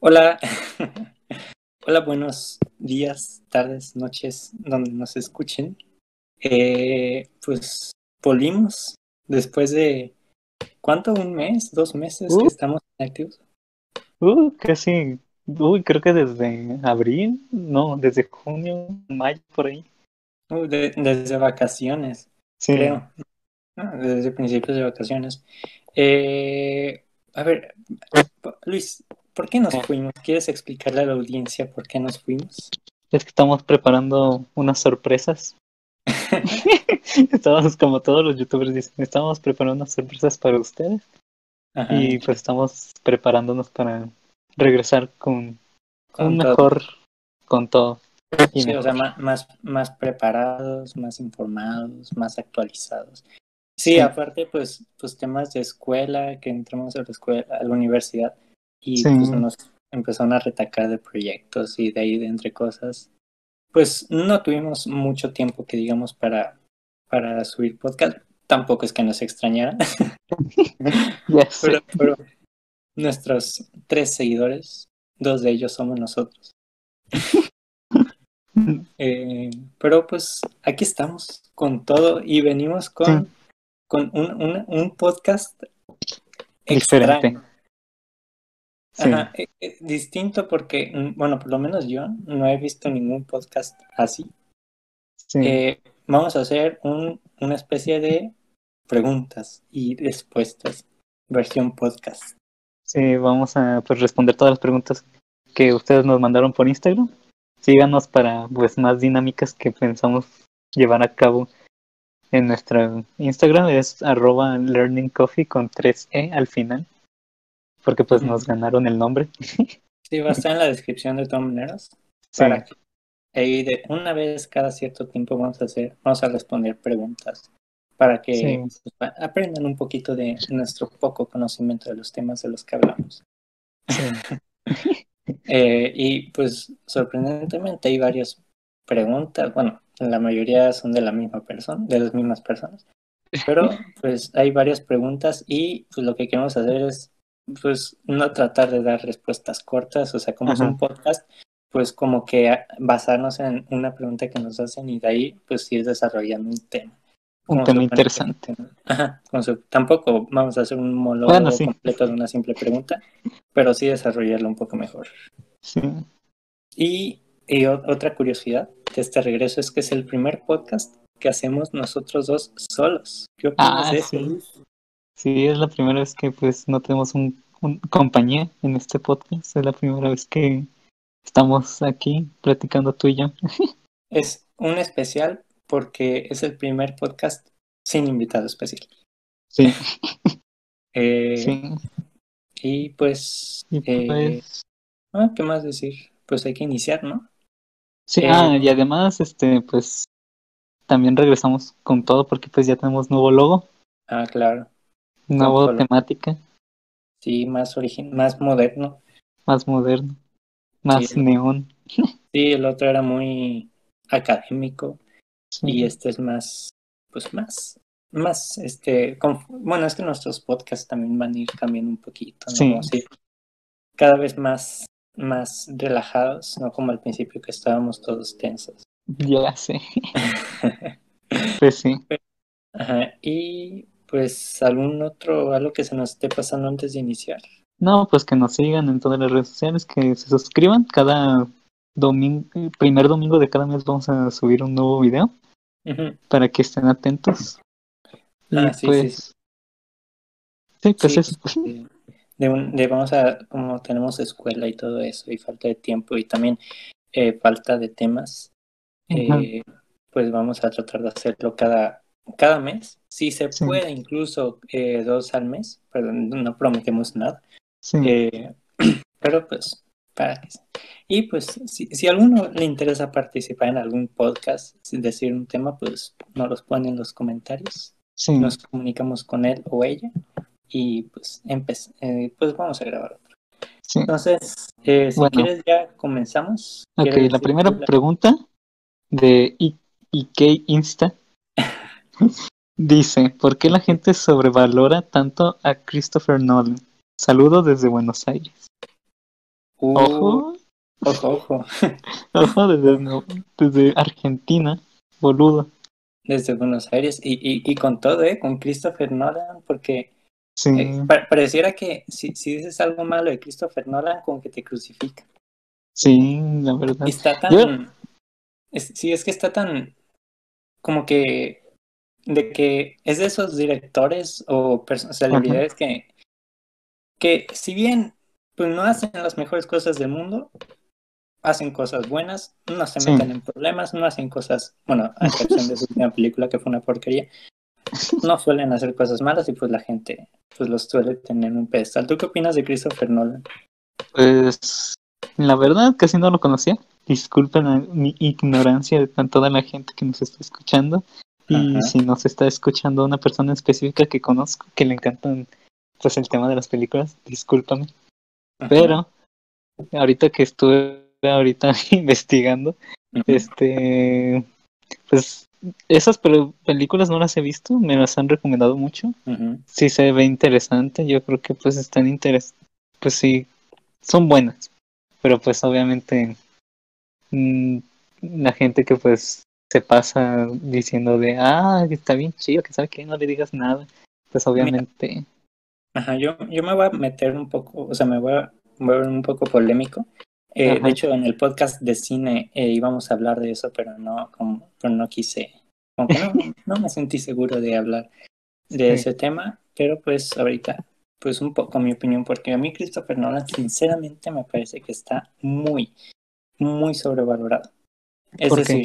Hola, hola, buenos días, tardes, noches, donde nos escuchen. Eh, pues volvimos después de, ¿cuánto? ¿Un mes? ¿Dos meses Uh. que estamos activos? Uh, casi, uy, creo que desde abril, no, desde junio, mayo, por ahí. Uh, de- desde vacaciones, Sí, creo. Ah, desde principios de vacaciones. Eh, a ver, Luis, ¿por qué nos Eh. fuimos? ¿Quieres explicarle a la audiencia por qué nos fuimos? es que estamos preparando unas sorpresas. Estamos, como todos los youtubers dicen, estamos preparando unas sorpresas para ustedes Ajá, y pues estamos preparándonos para regresar con con un todo. mejor, con todo. Sí, o sea, más, más preparados, más informados, más actualizados. Sí, Sí. aparte, pues, pues temas de escuela, que entramos a la escuela, a la universidad, y Sí. pues nos empezaron a retacar de proyectos y de ahí de entre cosas. Pues no tuvimos mucho tiempo que digamos para, para subir podcast. Tampoco es que nos sé. pero, pero nuestros tres seguidores, dos de ellos somos nosotros. Eh, pero pues aquí estamos con todo y venimos con, Sí. con un, un, un podcast Diferente. extraño. Sí. Ajá, eh, eh, distinto porque, mm, bueno, por lo menos yo no he visto ningún podcast así. Sí. Eh, vamos a hacer un, una especie de preguntas y respuestas, versión podcast. Sí, vamos a pues, responder todas las preguntas que ustedes nos mandaron por Instagram. Síganos para pues más dinámicas que pensamos llevar a cabo en nuestra Instagram. Es arroba learningcoffee con 3E al final. Porque pues nos ganaron el nombre. Sí, va a estar en la descripción de todas maneras. Sí, Para que ahí de una vez cada cierto tiempo vamos a hacer, vamos a responder preguntas para que Sí. pues, aprendan un poquito de nuestro poco conocimiento de los temas de los que hablamos. sí. Eh, y pues sorprendentemente hay varias preguntas, bueno, la mayoría son de la misma persona, de las mismas personas, pero pues hay varias preguntas y pues lo que queremos hacer es pues no tratar de dar respuestas cortas, o sea, como es un podcast, pues como que basarnos en una pregunta que nos hacen y de ahí pues ir desarrollando un tema. Un tema que- interesante. Ajá, con su- tampoco vamos a hacer un monólogo Bueno, sí. completo de una simple pregunta, pero sí desarrollarlo un poco mejor. Sí. Y, otra curiosidad de este regreso es que es el primer podcast que hacemos nosotros dos solos. ¿Qué opinas Ah, de eso? sí. Sí, es la primera vez que pues no tenemos un, un compañía en este podcast. Es la primera vez que estamos aquí platicando tú y yo. Es un especial porque es el primer podcast sin invitado especial. Sí, Eh, sí. Y pues, Y eh, pues, ah, ¿qué más decir? Pues hay que iniciar, ¿no? sí, eh, ah, y además, este, pues, también regresamos con todo porque pues ya tenemos nuevo logo, Ah, claro. Nueva color. temática, Sí, más origin más moderno. más moderno, más Sí. neón. Sí, el otro era muy académico. Sí, y este es más, pues más, más, este, bueno, es que nuestros podcasts también van a ir cambiando un poquito, ¿no? Sí. Vamos a ir cada vez más, más relajados, no como al principio que estábamos todos tensos. ya sé. Pues sí. Ajá, y pues algún otro, algo que se nos esté pasando antes de iniciar. No, pues que nos sigan en todas las redes sociales, que se suscriban. Cada domingo, primer domingo de cada mes vamos a subir un nuevo video para que estén atentos. Y Ah, sí, sí, pues, sí, pues Sí, eso. eh, de, un- de vamos a, como tenemos escuela y todo eso, y falta de tiempo, y también eh, falta de temas, eh, pues vamos a tratar de hacerlo cada, cada mes. Si se Sí. puede, incluso eh, dos al mes, pero no prometemos nada. Sí, Eh, pero pues, para que Y pues, si, si a alguno le interesa participar en algún podcast, sin decir un tema, pues nos los pone en los comentarios sí. nos comunicamos con él o ella y pues eh, pues vamos a grabar otro. sí. Entonces, eh, si Bueno. quieres ya comenzamos. Ok, ¿Quieres la primera la- pregunta de I- IK Insta dice, ¿por qué la gente sobrevalora tanto a Christopher Nolan? Saludos desde Buenos Aires. Uh, Ojo, ojo, ojo. ojo, desde, no- desde Argentina, boludo. Desde Buenos Aires y, y, y con todo, ¿eh? Con Christopher Nolan, porque Sí, eh, pa- pareciera que si, si dices algo malo de Christopher Nolan, como que te crucifica. sí, la verdad. Y está tan. Yo- es- sí, es que está tan. Como que. De que es de esos directores o celebridades que. Que si bien pues no hacen las mejores cosas del mundo, hacen cosas buenas, no se Sí. meten en problemas, no hacen cosas. Bueno, a excepción de su última película que fue una porquería. No suelen hacer cosas malas y pues la gente pues los suele tener en un pedestal. ¿Tú qué opinas de Christopher Nolan? Pues la verdad casi no lo conocía. Disculpen a mi ignorancia de toda la gente que nos está escuchando. Y Ajá. si nos está escuchando una persona específica que conozco, que le encantan pues el tema de las películas, discúlpame. Ajá. Pero ahorita que estuve ahorita investigando, este pues esas pel- películas no las he visto, me las han recomendado mucho. Sí se ve interesante, yo creo que pues están interes pues sí, son buenas, pero pues obviamente mm, la gente que pues se pasa diciendo de, ah, que está bien chido, que sabe que no le digas nada, pues obviamente, Ajá, yo, yo me voy a meter un poco, o sea, me voy a, voy a ver un poco polémico. Eh, de hecho, en el podcast de cine eh, íbamos a hablar de eso, pero no, como, pero no quise, como que no, no me sentí seguro de hablar de Sí. ese tema, pero pues ahorita, pues un poco mi opinión, porque a mí Christopher Nolan sinceramente me parece que está muy, muy sobrevalorado. Es ¿Por qué?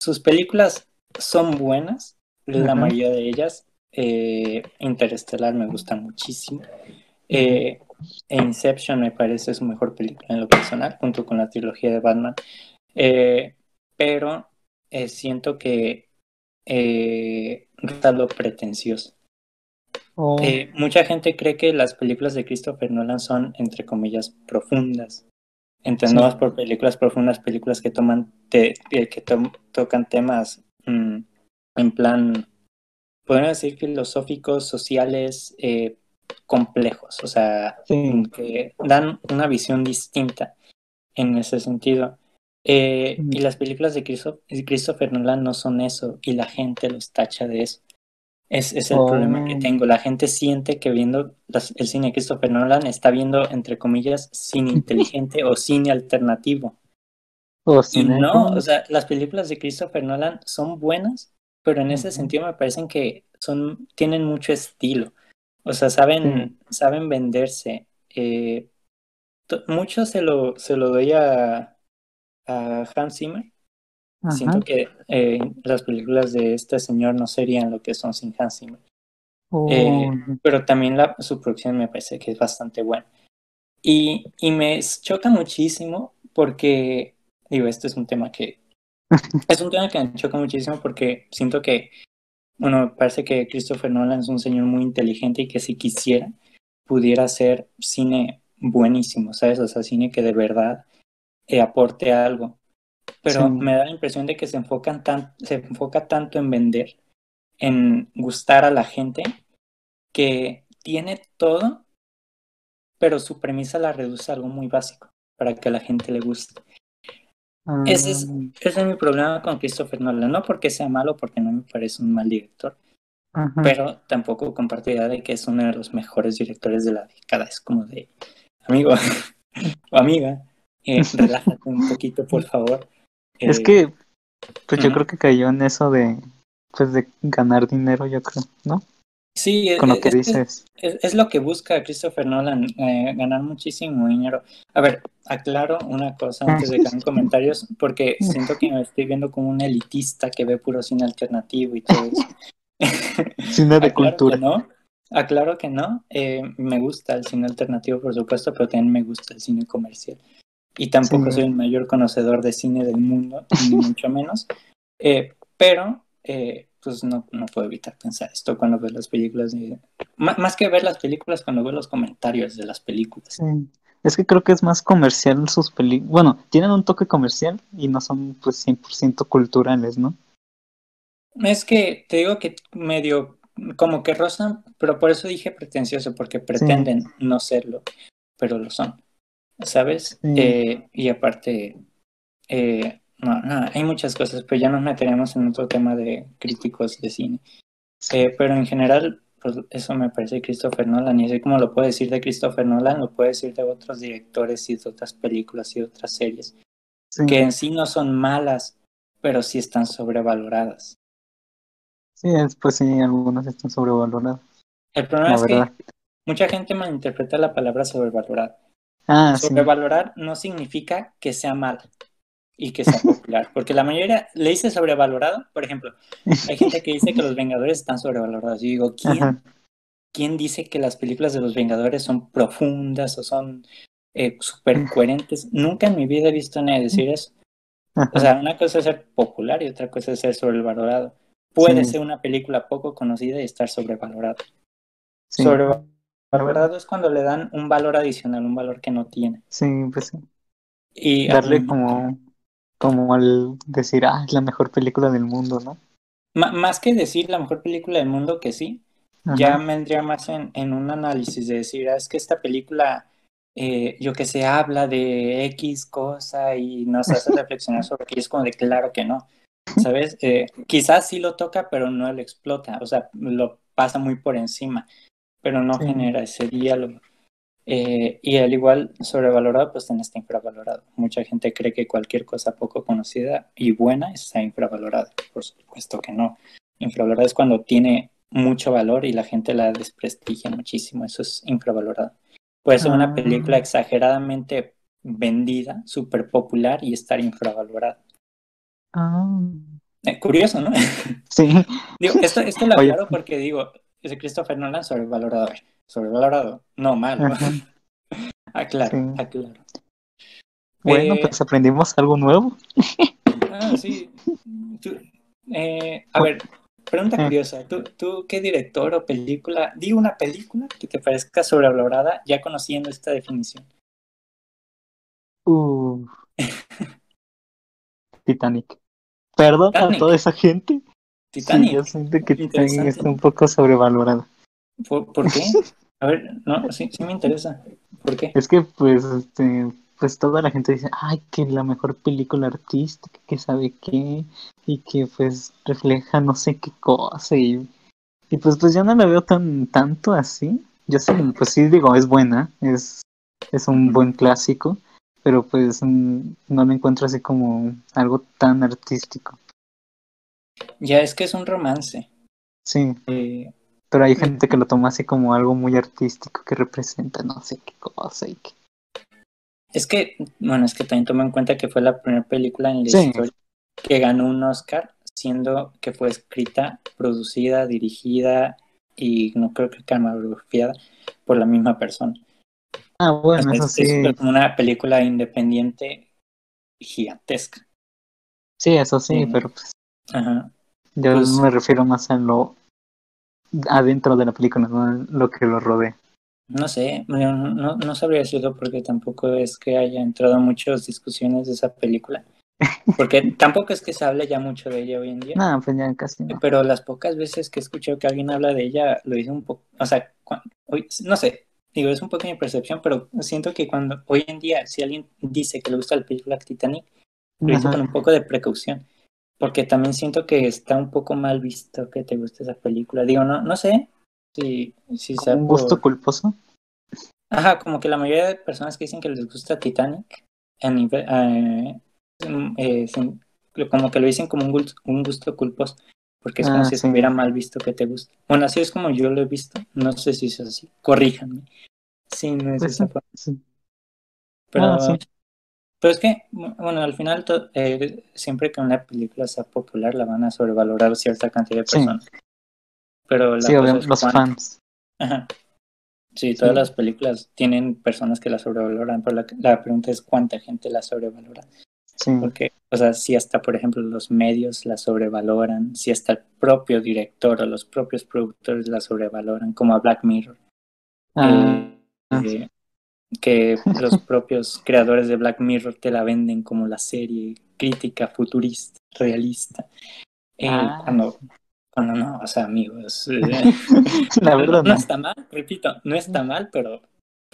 Sus películas son buenas, la mayoría de ellas. Eh, Interestelar me gusta muchísimo. Eh, Inception me parece su mejor película en lo personal, junto con la trilogía de Batman. Eh, pero eh, siento que está lo pretencioso. Oh, mucha gente cree que las películas de Christopher Nolan son, entre comillas, profundas. Entendemos Sí. por películas profundas, películas que toman te- eh, que to- tocan temas mm, en plan, podemos decir filosóficos, sociales, eh, complejos, o sea, Sí. que dan una visión distinta en ese sentido. Eh, Mm. y las películas de Christo- Christopher Nolan no son eso, y la gente los tacha de eso. Es, es el Oh. problema que tengo. La gente siente que viendo las- el cine de Christopher Nolan está viendo, entre comillas, cine inteligente o cine alternativo. Y no, o sea, las películas de Christopher Nolan son buenas, pero en ese sentido me parecen que son, tienen mucho estilo. O sea, saben, saben venderse. Eh, mucho se lo, se lo doy a, a Hans Zimmer. Ajá. Siento que eh, las películas de este señor no serían lo que son sin Hans Zimmer. Oh, eh, pero también la, su producción me parece que es bastante buena. Y, y me choca muchísimo porque, digo, este es un tema que... es un tema que me choca muchísimo porque siento que, bueno, me parece que Christopher Nolan es un señor muy inteligente y que si quisiera, pudiera hacer cine buenísimo, ¿sabes? O sea, cine que de verdad eh, aporte algo. Pero Sí. me da la impresión de que se enfocan tan, se enfoca tanto en vender, en gustar a la gente, que tiene todo, pero su premisa la reduce a algo muy básico para que a la gente le guste. ah, Ese es, ese es mi problema con Christopher Nolan, no porque sea malo, porque no me parece un mal director, ajá. pero tampoco comparto idea de que es uno de los mejores directores de la década. Es como de, amigo o amiga, eh, relájate un poquito, por favor. Es Eh, que, pues yo creo que cayó en eso de, pues de ganar dinero, yo creo, ¿no? Sí, Con lo es- que es- dices. Es, es lo que busca Christopher Nolan, eh, ganar muchísimo dinero. A ver, aclaro una cosa antes de que hagan comentarios, porque siento que me estoy viendo como un elitista que ve puro cine alternativo y todo eso. Cine de cultura. no, aclaro que no. eh, me gusta el cine alternativo, por supuesto, pero también me gusta el cine comercial. Y tampoco Sí. soy el mayor conocedor de cine del mundo, ni mucho menos. Eh, pero, eh, pues no, no puedo evitar pensar esto cuando veo las películas. de- más que ver las películas, cuando veo los comentarios de las películas. Sí. Es que creo que es más comercial sus películas. Bueno, tienen un toque comercial y no son pues 100% culturales, ¿no? Es que te digo que medio como que rozan, pero por eso dije pretencioso, porque pretenden no serlo, pero lo son. ¿Sabes? Sí. Eh, y aparte, eh, no, no, hay muchas cosas, pero ya nos meteremos en otro tema de críticos de cine. Eh, pero en general, pues eso me parece Christopher Nolan, y así como lo puedo decir de Christopher Nolan, lo puedo decir de otros directores y de otras películas y de otras series, Sí, que en sí no son malas, pero sí están sobrevaloradas. sí, es- pues sí, algunos están sobrevalorados, El problema la es verdad. que mucha gente malinterpreta la palabra sobrevalorada. Ah, sí. Sobrevalorar no significa que sea mal y que sea popular, porque la mayoría le dice sobrevalorado, por ejemplo, hay gente que dice que los Vengadores están sobrevalorados. Yo digo, ¿quién, Ajá. quién dice que las películas de los Vengadores son profundas o son eh, súper coherentes? Nunca en mi vida he visto a nadie decir eso. Ajá. O sea, una cosa es ser popular y otra cosa es ser sobrevalorado. Puede Sí. ser una película poco conocida y estar sobrevalorada. sí, Sobrevalorado es cuando le dan un valor adicional, un valor que no tiene. sí, pues sí. Y Darle como, como al decir, ah, es la mejor película del mundo, ¿no? más que decir la mejor película del mundo que sí, Ajá. ya vendría más en, en un análisis de decir, ah, es que esta película, eh, yo que sé, habla de X cosa y nos hace reflexionar sobre que es como de claro que no, ¿sabes? Eh, quizás sí lo toca, pero no lo explota, o sea, lo pasa muy por encima, pero no Sí. genera ese diálogo. Eh, y al igual sobrevalorado, pues también está infravalorado. Mucha gente cree que cualquier cosa poco conocida y buena está infravalorada. Por supuesto que no. Infravalorado es cuando tiene mucho valor y la gente la desprestigia muchísimo. Eso es infravalorado. Puede ser una Ah. película exageradamente vendida, súper popular y estar infravalorada. Ah, Eh, curioso, ¿no? sí, digo, esto, esto lo aclaro porque digo, ese Christopher Nolan sobrevalorado. A ver, sobrevalorado, no malo. Ajá. aclaro, Sí. aclaro. Bueno, Eh, pues aprendimos algo nuevo. Ah, sí. Tú, eh, a ver, pregunta Ah. curiosa. ¿Tú, ¿Tú qué director o película, di una película que te parezca sobrevalorada ya conociendo esta definición? Uh. Titanic. Perdón a toda esa gente. Sí, Titanic. yo siento que Titanic está un poco sobrevalorado. ¿Por, por qué? A ver, no, sí, sí me interesa. ¿Por qué? Es que pues este pues toda la gente dice, ay, que la mejor película artística, que sabe qué, y que pues refleja no sé qué cosa, y, y pues pues yo no la veo tan tanto así. Yo sí, pues sí digo, es buena, es, es un buen clásico, pero pues no lo encuentro así como algo tan artístico. Ya es que es un romance. Sí, Eh, pero hay gente que lo toma así como algo muy artístico que representa no sé qué cosa y es que, bueno, es que también toma en cuenta que fue la primera película en la Sí. historia que ganó un Oscar, siendo que fue escrita, producida, dirigida y no creo que camaragrafiada por la misma persona. Ah, bueno, eso es, sí. es como una película independiente gigantesca. Sí, eso sí, Sí. pero pues Ajá. yo Pues- me refiero más a lo adentro de la película, no lo que lo rodea. No sé, no, no, no sabría decirlo porque tampoco es que haya entrado en muchas discusiones de esa película. Porque tampoco es que se hable ya mucho de ella hoy en día. No, pues ya casi no. Pero las pocas veces que he escuchado que alguien habla de ella, lo dice un poco, o sea, cua- hoy- no sé, digo, es un poco mi percepción, pero siento que cuando hoy en día, si alguien dice que le gusta la película Titanic, lo Ajá. con un poco de precaución, porque también siento que está un poco mal visto que te guste esa película. Digo, no, no sé si, si sea Un por- gusto culposo. Ajá, como que la mayoría de personas que dicen que les gusta Titanic, a nivel- eh, eh, sin- como que lo dicen como un gusto, un gusto culposo, porque es como Ah, si sí. estuviera mal visto que te guste. Bueno, así es como yo lo he visto, no sé si es así, corríjanme. Sí, no es Pues esa sí, forma. sí. Pero, Ah, sí. Pero es que, bueno, al final, eh, siempre que una película sea popular, la van a sobrevalorar cierta cantidad de Sí. personas. Pero la Sí, cosa obviamente, es los fans. Ajá. Sí, todas Sí. las películas tienen personas que la sobrevaloran, pero la, la pregunta es cuánta gente la sobrevalora. Sí. Porque, o sea, si hasta, por ejemplo, los medios la sobrevaloran, si hasta el propio director o los propios productores la sobrevaloran, como a Black Mirror, Ah, eh, que los propios creadores de Black Mirror te la venden como la serie crítica, futurista, realista. Eh, Ah. cuando, cuando no, o sea, amigos. eh, la verdad no no. está mal, repito, no está mal, pero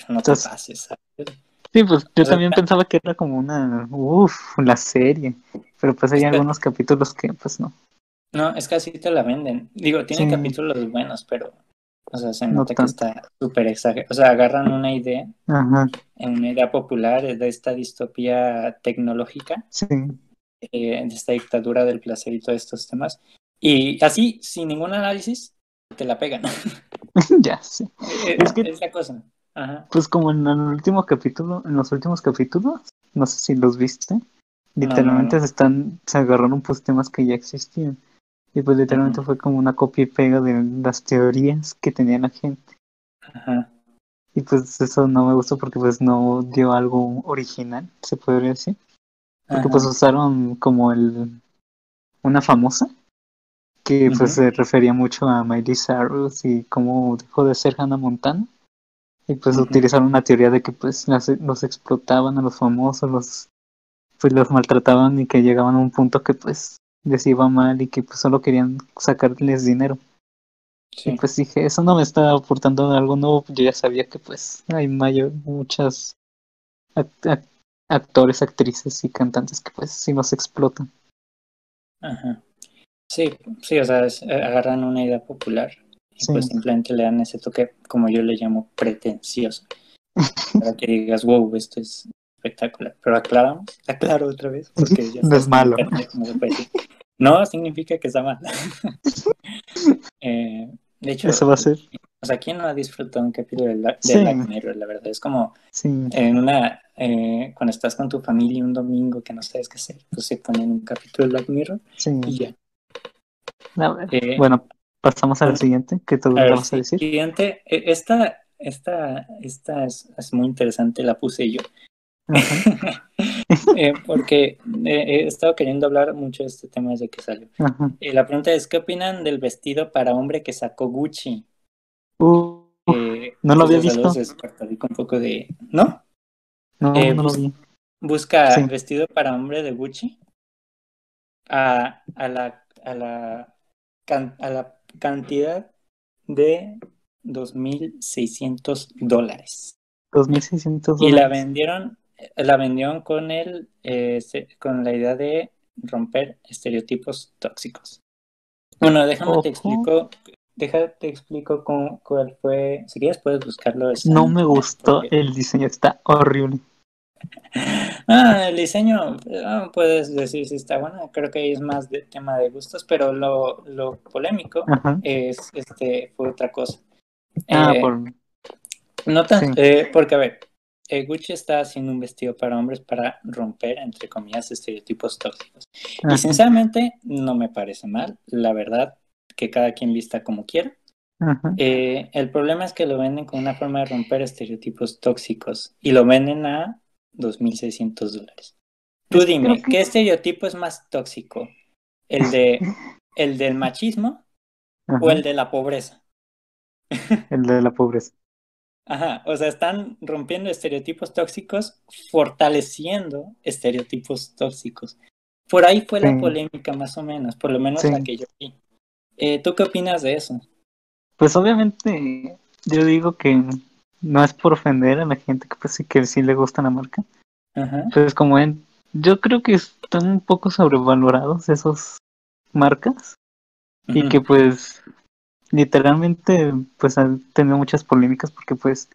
no te Entonces- pases. ¿sabes? Sí, pues yo también pensaba que era como una, uff, la serie, pero pues hay Es que- algunos capítulos que pues no. No, es que así te la venden. Digo, tiene Sí. capítulos buenos, pero, o sea, se No nota que está súper exagerado. O sea, agarran una idea, Ajá, una idea popular de esta distopía tecnológica, sí, eh, de esta dictadura del placer y todos estos temas, y así, sin ningún análisis, te la pegan. ya sé. es, Es que- es la cosa. Ajá. Pues como en el último capítulo, en los últimos capítulos, no sé si los viste, literalmente no. se están, se agarraron pues temas que ya existían. Y pues literalmente fue como una copia y pega de las teorías que tenía la gente. Ajá. Y pues eso no me gustó porque pues no dio algo original, se podría decir. Porque Ajá. pues usaron como el una famosa que pues se refería mucho a Miley Cyrus y cómo dejó de ser Hannah Montana. Y pues utilizaron una teoría de que pues las- los explotaban a los famosos, los pues los maltrataban y que llegaban a un punto que pues les iba mal y que pues solo querían sacarles dinero. Sí. Y pues dije, eso no me está aportando algo nuevo. Yo ya sabía que pues hay mayor, muchas act- act- actores, actrices y cantantes que pues sí nos explotan. Ajá. Sí, sí, o sea, es- eh, agarran una idea popular y Sí. pues simplemente le dan ese toque, como yo le llamo, pretencioso. Para que digas, wow, esto es espectacular. Pero aclaramos, aclaro otra vez, porque ya No es malo. no se puede decir. No, significa que está mal. Eh, de hecho, Eso va a ser. o sea, ¿quién no ha disfrutado un capítulo de, la, de Sí. Black Mirror? La verdad, es como Sí, en una, eh, cuando estás con tu familia un domingo que no sabes qué hacer, pues se ponen un capítulo de Black Mirror sí. y ya. A ver, Eh, Bueno, pasamos a la siguiente, me ver, vas a decir. siguiente, eh, esta, esta, esta es, es muy interesante, la puse yo, eh, porque eh, he estado queriendo hablar mucho de este tema desde que salió. Eh, la pregunta es, ¿qué opinan del vestido para hombre que sacó Gucci? Uh, Eh, no lo había desde visto. un poco de... ¿No? no, eh, no lo pues- vi. Busca Sí. vestido para hombre de Gucci a, a, la, a, la, can- a la cantidad de 2.600 dólares. 2.600 Y la dólares. vendieron, la vendieron con el, eh, con la idea de romper estereotipos tóxicos. Bueno, déjame te explico, déjame te explico cómo, cuál fue, si quieres puedes buscarlo. No me gustó porque- el diseño, está horrible. Ah, el diseño, ah, puedes decir si está bueno, creo que es más de tema de gustos, pero lo, lo polémico Ajá. es, este, fue otra cosa. Ah, Eh, por... No tan, Sí. eh, porque a ver, eh, Gucci está haciendo un vestido para hombres para romper, entre comillas, estereotipos tóxicos. ajá. Y sinceramente no me parece mal, la verdad, que cada quien vista como quiera. Eh, el problema es que lo venden con una forma de romper estereotipos tóxicos y lo venden a 2.600 dólares. Tú Es- dime, que- ¿qué estereotipo es más tóxico? ¿El, de, el del machismo ajá. o el de la pobreza? El de la pobreza. Ajá, o sea, están rompiendo estereotipos tóxicos, fortaleciendo estereotipos tóxicos. Por ahí fue la polémica más o menos, por lo menos Sí. la que yo vi. Eh, ¿Tú qué opinas de eso? Pues obviamente yo digo que no es por ofender a la gente que pues sí que sí le gusta la marca. Ajá, Pues como en, yo creo que están un poco sobrevalorados esos marcas y que pues literalmente pues han tenido muchas polémicas porque pues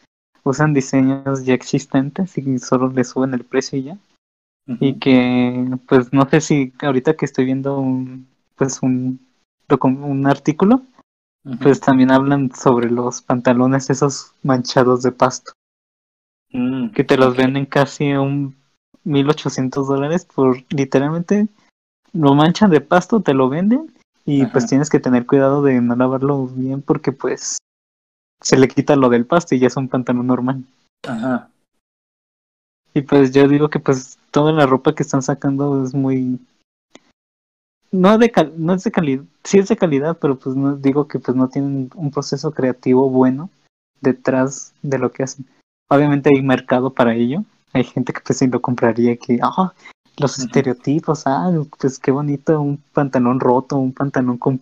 usan diseños ya existentes y solo le suben el precio y ya. Y que pues no sé si ahorita que estoy viendo un pues un un artículo pues también hablan sobre los pantalones esos manchados de pasto. Mm, que te los venden casi un 1800 dólares por literalmente lo manchan de pasto, te lo venden y Ajá. pues tienes que tener cuidado de no lavarlo bien porque pues se le quita lo del pasto y ya es un pantalón normal. Ajá, Y pues yo digo que pues toda la ropa que están sacando es muy no de cal- no es de calidad, sí es de calidad, pero pues no digo que pues no tienen un proceso creativo bueno detrás de lo que hacen. Obviamente hay mercado para ello. Hay gente que pues sí lo compraría que ah los estereotipos, ah, pues qué bonito un pantalón roto, un pantalón con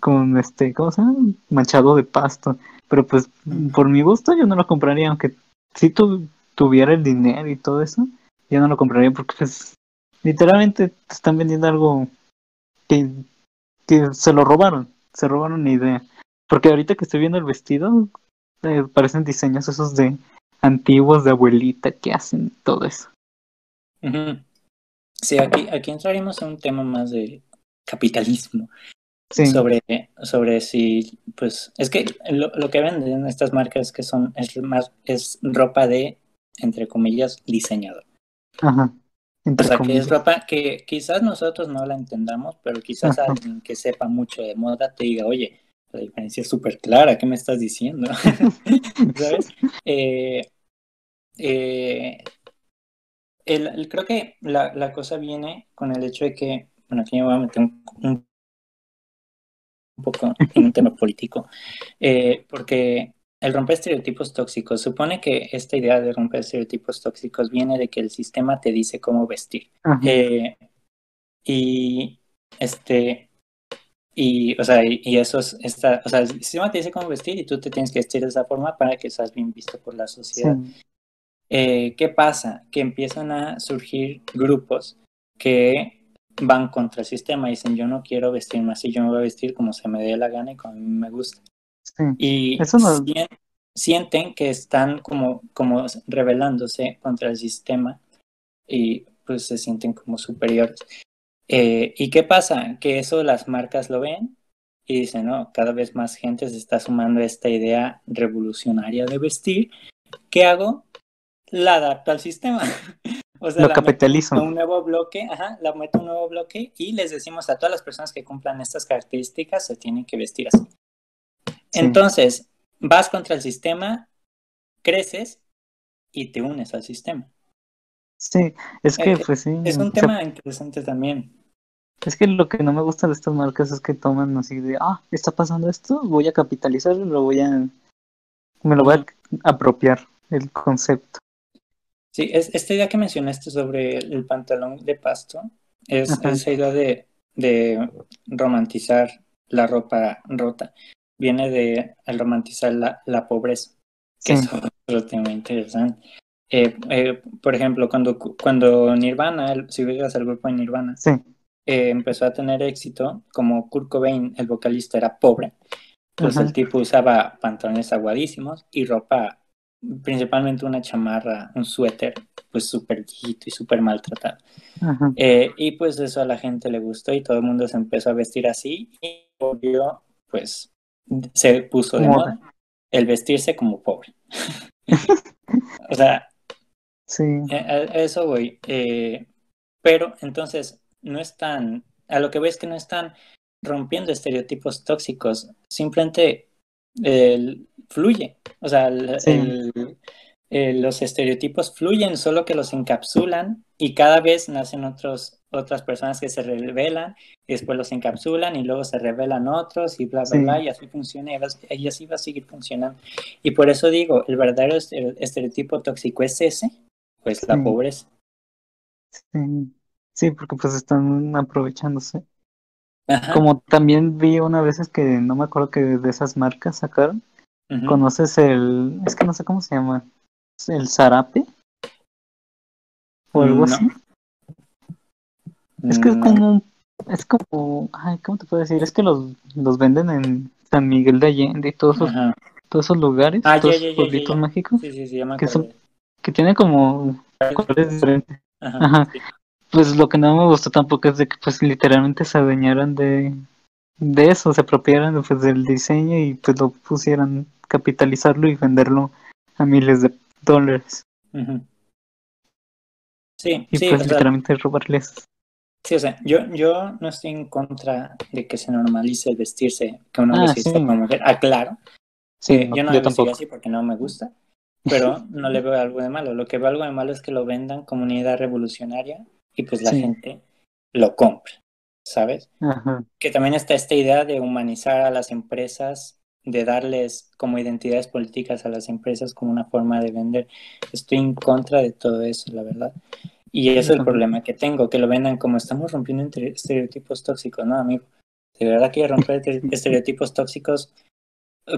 con este, ¿cómo se llama? manchado de pasto, pero pues por mi gusto yo no lo compraría aunque si tú tuviera el dinero y todo eso, yo no lo compraría porque pues literalmente te están vendiendo algo que, que se lo robaron, se robaron una idea. Porque ahorita que estoy viendo el vestido, eh, parecen diseños esos de antiguos de abuelita que hacen todo eso. Sí, aquí, aquí entraremos en un tema más de capitalismo. Sobre, sobre si, pues, es que lo, lo, que venden estas marcas que son, es, más, es ropa de, entre comillas, diseñador. Ajá. o sea, que es ropa que quizás nosotros no la entendamos, pero quizás alguien que sepa mucho de moda te diga, oye, la diferencia es súper clara, ¿qué me estás diciendo? ¿Sabes? Eh, eh, el, creo que la, la, cosa viene con el hecho de que, bueno, aquí me voy a meter un, un, poco en un tema político, eh, porque el romper estereotipos tóxicos, supone que esta idea de romper estereotipos tóxicos viene de que el sistema te dice cómo vestir. Eh, y este, y, o sea, y, eso es, esta, o sea, el sistema te dice cómo vestir y tú te tienes que vestir de esa forma para que seas bien visto por la sociedad. Eh, ¿Qué pasa? Que empiezan a surgir grupos que van contra el sistema y dicen, yo no quiero vestirme así, yo me voy a vestir como se me dé la gana y como a mí me gusta. Y sienten que están como, como rebelándose contra el sistema y pues se sienten como superiores. Eh, ¿Y qué pasa? Que eso las marcas lo ven y dicen, no, cada vez más gente se está sumando a esta idea revolucionaria de vestir. ¿Qué hago? La adapto al sistema. o sea, lo capitalizo. Un nuevo bloque, ajá, la meto un nuevo bloque y les decimos a todas las personas que cumplan estas características se tienen que vestir así. Entonces, vas contra el sistema, creces y te unes al sistema. Sí, es que, pues sí. Es un tema interesante también. Es que lo que no me gusta de estas marcas es que toman así de, ah, está pasando esto, voy a capitalizarlo, lo voy a, me lo voy a apropiar el concepto. Sí, es, esta idea que mencionaste sobre el pantalón de pasto, es esa idea de, de romantizar la ropa rota, viene de romantizar la, la pobreza, que es otro tema interesante. Eh, eh, por ejemplo, cuando, cuando Nirvana, si ubicas al grupo de Nirvana, eh, empezó a tener éxito, como Kurt Cobain, el vocalista, era pobre, pues el tipo usaba pantalones aguadísimos y ropa, principalmente una chamarra, un suéter, pues súper viejito y súper maltratado. y pues eso a la gente le gustó y todo el mundo se empezó a vestir así y volvió, pues, se puso de moda el vestirse como pobre. o sea, Sí. Eh, eso voy. Eh, pero entonces, no están, a lo que ves que no están rompiendo estereotipos tóxicos, simplemente fluye. O sea, los estereotipos fluyen, solo que los encapsulan y cada vez nacen otros, otras personas que se revelan y después los encapsulan y luego se revelan otros y bla, bla, bla, y así funciona y así va a seguir funcionando. Y por eso digo, el verdadero estereotipo tóxico es ese, pues la pobreza. Sí. sí, porque pues están aprovechándose. Como también vi una vez que no me acuerdo que de esas marcas sacaron. ¿Conoces el, es que no sé cómo se llama, el zarape? O algo así. Es que es como, es como, ay, ¿cómo te puedo decir? Es que los, los venden en San Miguel de Allende y todos esos, todos esos lugares, ah, todos esos pueblitos mágicos. Sí, sí, sí, que son, que tiene como colores diferentes. Ajá, Pues lo que no me gustó tampoco es de que pues literalmente se adueñaran de, de eso, se apropiaran pues, del diseño y pues lo pusieran, capitalizarlo y venderlo a miles de dólares. Sí, y pues literalmente robarles. Sí, o sea, yo, yo no estoy en contra de que se normalice el vestirse, que uno ah, vestiste como mujer. Aclaro. Ah, sí, yo no me tampoco. así porque no me gusta pero no le veo algo de malo. Lo que veo algo de malo es que lo vendan como una idea revolucionaria y pues la gente lo compre, ¿sabes? Que también está esta idea de humanizar a las empresas, de darles como identidades políticas a las empresas como una forma de vender. Estoy en contra de todo eso, la verdad. Y ese es el problema que tengo, que lo vendan como estamos rompiendo estereotipos tóxicos, ¿no, amigo? De verdad que romper estereotipos tóxicos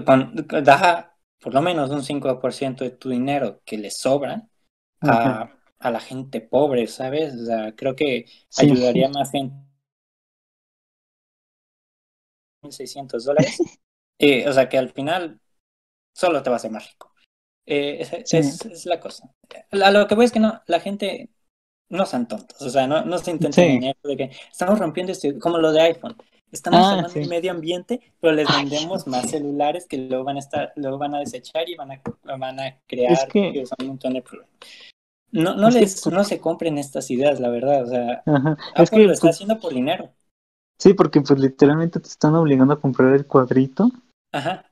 con, da por lo menos un 5% de tu dinero que le sobra a, a, la gente pobre, ¿sabes? O sea, creo que ayudaría más gente. 1.600 dólares. Eh, o sea, que al final solo te va a hacer más rico. Eh, es, es, la cosa. A lo que voy es que no, la gente no son tontos, o sea, no, no se intenta engañar de que estamos rompiendo esto, como lo de iPhone. Estamos ah, hablando del medio ambiente, pero les vendemos más celulares que luego van a estar, luego van a desechar y van a, van a crear un montón de problemas. No, no, les, no se compren estas ideas, la verdad. O sea, es que lo está pues haciendo por dinero. Sí, porque pues literalmente te están obligando a comprar el cuadrito. Ajá.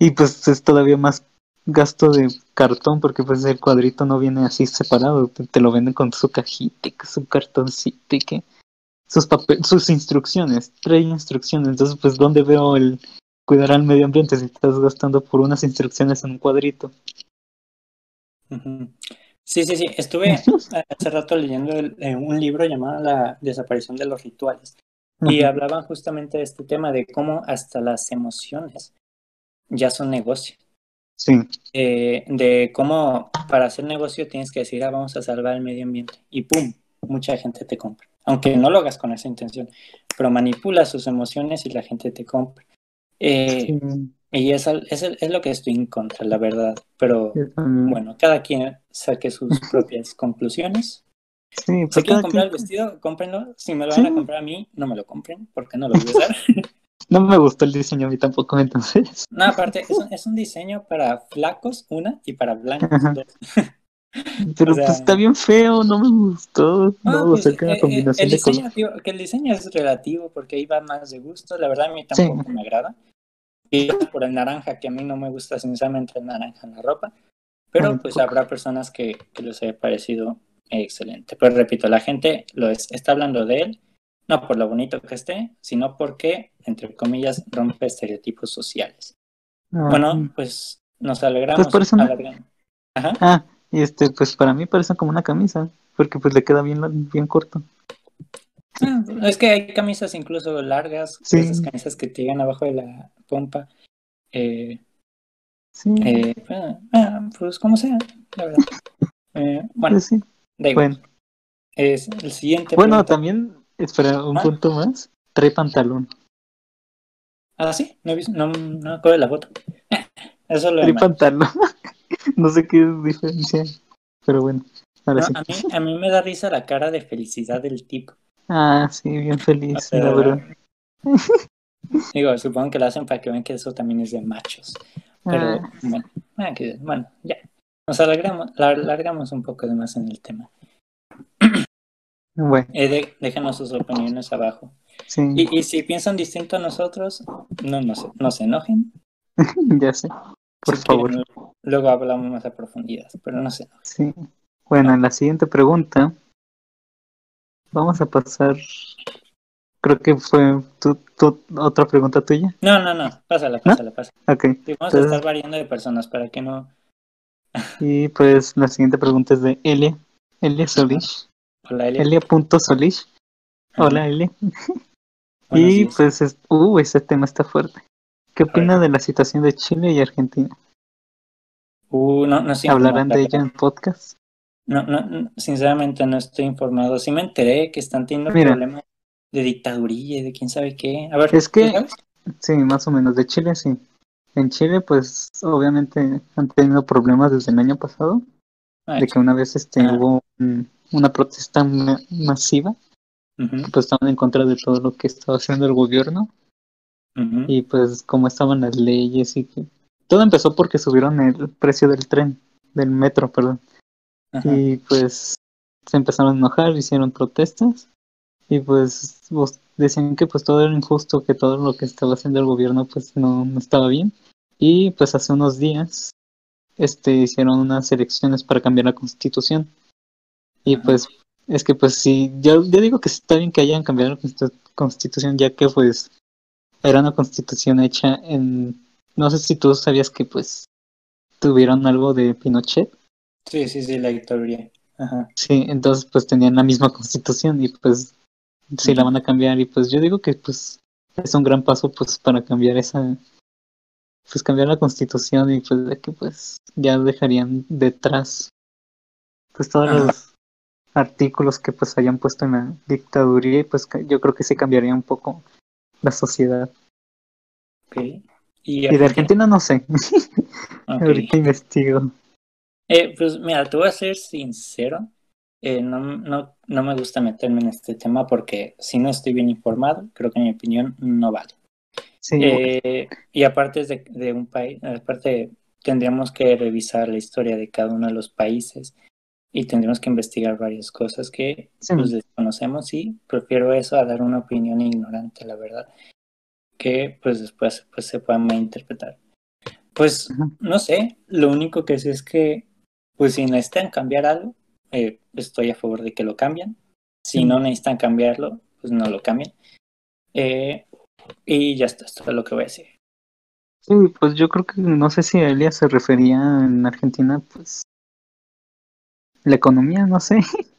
Y pues es todavía más gasto de cartón porque pues el cuadrito no viene así separado, te, lo venden con su cajita, su cartoncito y que sus papel, sus instrucciones, trae instrucciones, entonces pues dónde veo el cuidar al medio ambiente si estás gastando por unas instrucciones en un cuadrito. Sí, sí, sí, estuve hace rato leyendo eh, un libro llamado La desaparición de los rituales y hablaban justamente de este tema de cómo hasta las emociones ya son negocios. Sí. Eh, de cómo para hacer negocio tienes que decir, ah, vamos a salvar el medio ambiente. Y pum, mucha gente te compra. Aunque no lo hagas con esa intención, pero manipula sus emociones y la gente te compra. Eh, y es, es, es, lo que estoy en contra, la verdad. Pero bueno, cada quien saque sus propias conclusiones. Sí, si quieren comprar el vestido, cómprenlo. Si me lo van a comprar a mí, no me lo compren, porque no lo voy a usar. No me gustó el diseño a mí tampoco, entonces. No, aparte, es un, es un diseño para flacos, una, y para blancos, dos. Pero pues está bien feo, no me gustó. No, pues, eh, eh, combinación el diseño, tío, que el diseño es relativo porque ahí va más de gusto. La verdad, a mí tampoco me agrada. Por el naranja, que a mí no me gusta sinceramente el naranja en la ropa. Pero pues habrá personas que, que les haya parecido excelente. Pero repito, la gente lo es, está hablando de él no por lo bonito que esté, sino porque, entre comillas, rompe estereotipos sociales. Ah, bueno, pues nos alegramos. Pues Ajá. Ah, y este, pues para mí parece como una camisa, porque pues le queda bien, bien corto. Ah, es que hay camisas incluso largas, esas camisas que te llegan abajo de la pompa. Eh, sí. Eh, pues como sea, la verdad. Eh, bueno, pues da igual. Es el siguiente. Bueno, también Espera, un ah. punto más. Trae pantalón. Ah, sí, no, no, no de la foto. Eso lo Trae pantalón. no sé qué diferencia. Pero bueno. Ahora sí. a, mí, a mí me da risa la cara de felicidad del tipo. Ah, sí, bien feliz, la verdad. Digo, supongo que lo hacen para que vean que eso también es de machos. Pero ah. bueno, bueno, ya. Nos alargamos, alargamos un poco de más en el tema. Bueno. Eh, déjenos sus opiniones abajo. Y, si piensan distinto a nosotros, no, no, se, enojen. ya sé. Por favor. luego hablamos más a profundidad, pero no sé. Sí. Bueno, en la siguiente pregunta vamos a pasar. Creo que fue tu, otra pregunta tuya. No, no, no. Pásala, pásala, pásala. Ok. vamos a estar variando de personas para que no. y pues la siguiente pregunta es de Elia. Elia Solish. Hola, Elia. Elia.solis. Hola, Elia. y pues, es, uh, ese tema está fuerte. ¿Qué opina de la situación de Chile y Argentina? Uh, no, no sé. ¿Hablarán de ella en podcast? No, no, sinceramente no estoy informado. Sí me enteré que están teniendo problemas de dictadurilla y de quién sabe qué. A ver, es que, sí, más o menos. De Chile sí. En Chile, pues, obviamente han tenido problemas desde el año pasado. Ah, de que una vez este, ah. hubo un, una protesta masiva, pues estaban en contra de todo lo que estaba haciendo el gobierno. Y pues como estaban las leyes y que... Todo empezó porque subieron el precio del tren, del metro, perdón. Y pues se empezaron a enojar, hicieron protestas y pues decían que pues todo era injusto, que todo lo que estaba haciendo el gobierno pues no, no estaba bien. Y pues hace unos días este hicieron unas elecciones para cambiar la constitución. Y pues es que pues sí, yo, yo digo que está bien que hayan cambiado la constitución ya que pues era una constitución hecha en, no sé si tú sabías que pues tuvieron algo de Pinochet. Sí, sí, sí, la dictadura. Ajá. Sí, entonces pues tenían la misma constitución y pues sí la van a cambiar y pues yo digo que pues es un gran paso pues para cambiar esa pues cambiar la constitución y pues de que pues ya dejarían detrás pues todos los artículos que pues hayan puesto en la dictaduría y pues yo creo que se cambiaría un poco la sociedad. Okay. ¿Y, de Argentina no sé. Ahorita investigo. Eh, pues mira, te voy a ser sincero. Eh, no, no, no me gusta meterme en este tema porque si no estoy bien informado, creo que mi opinión no vale. Sí, eh, y aparte de, de un país, aparte tendríamos que revisar la historia de cada uno de los países y tendríamos que investigar varias cosas que pues, desconocemos y prefiero eso a dar una opinión ignorante, la verdad, que pues después pues, se pueda interpretar. Pues no sé, lo único que sé es que pues si necesitan cambiar algo, eh, estoy a favor de que lo cambien. Si no necesitan cambiarlo, pues no lo cambien. Eh, y ya está, esto es lo que voy a decir. Sí, pues yo creo que no sé si Elia se refería en Argentina, pues la economía, no sé.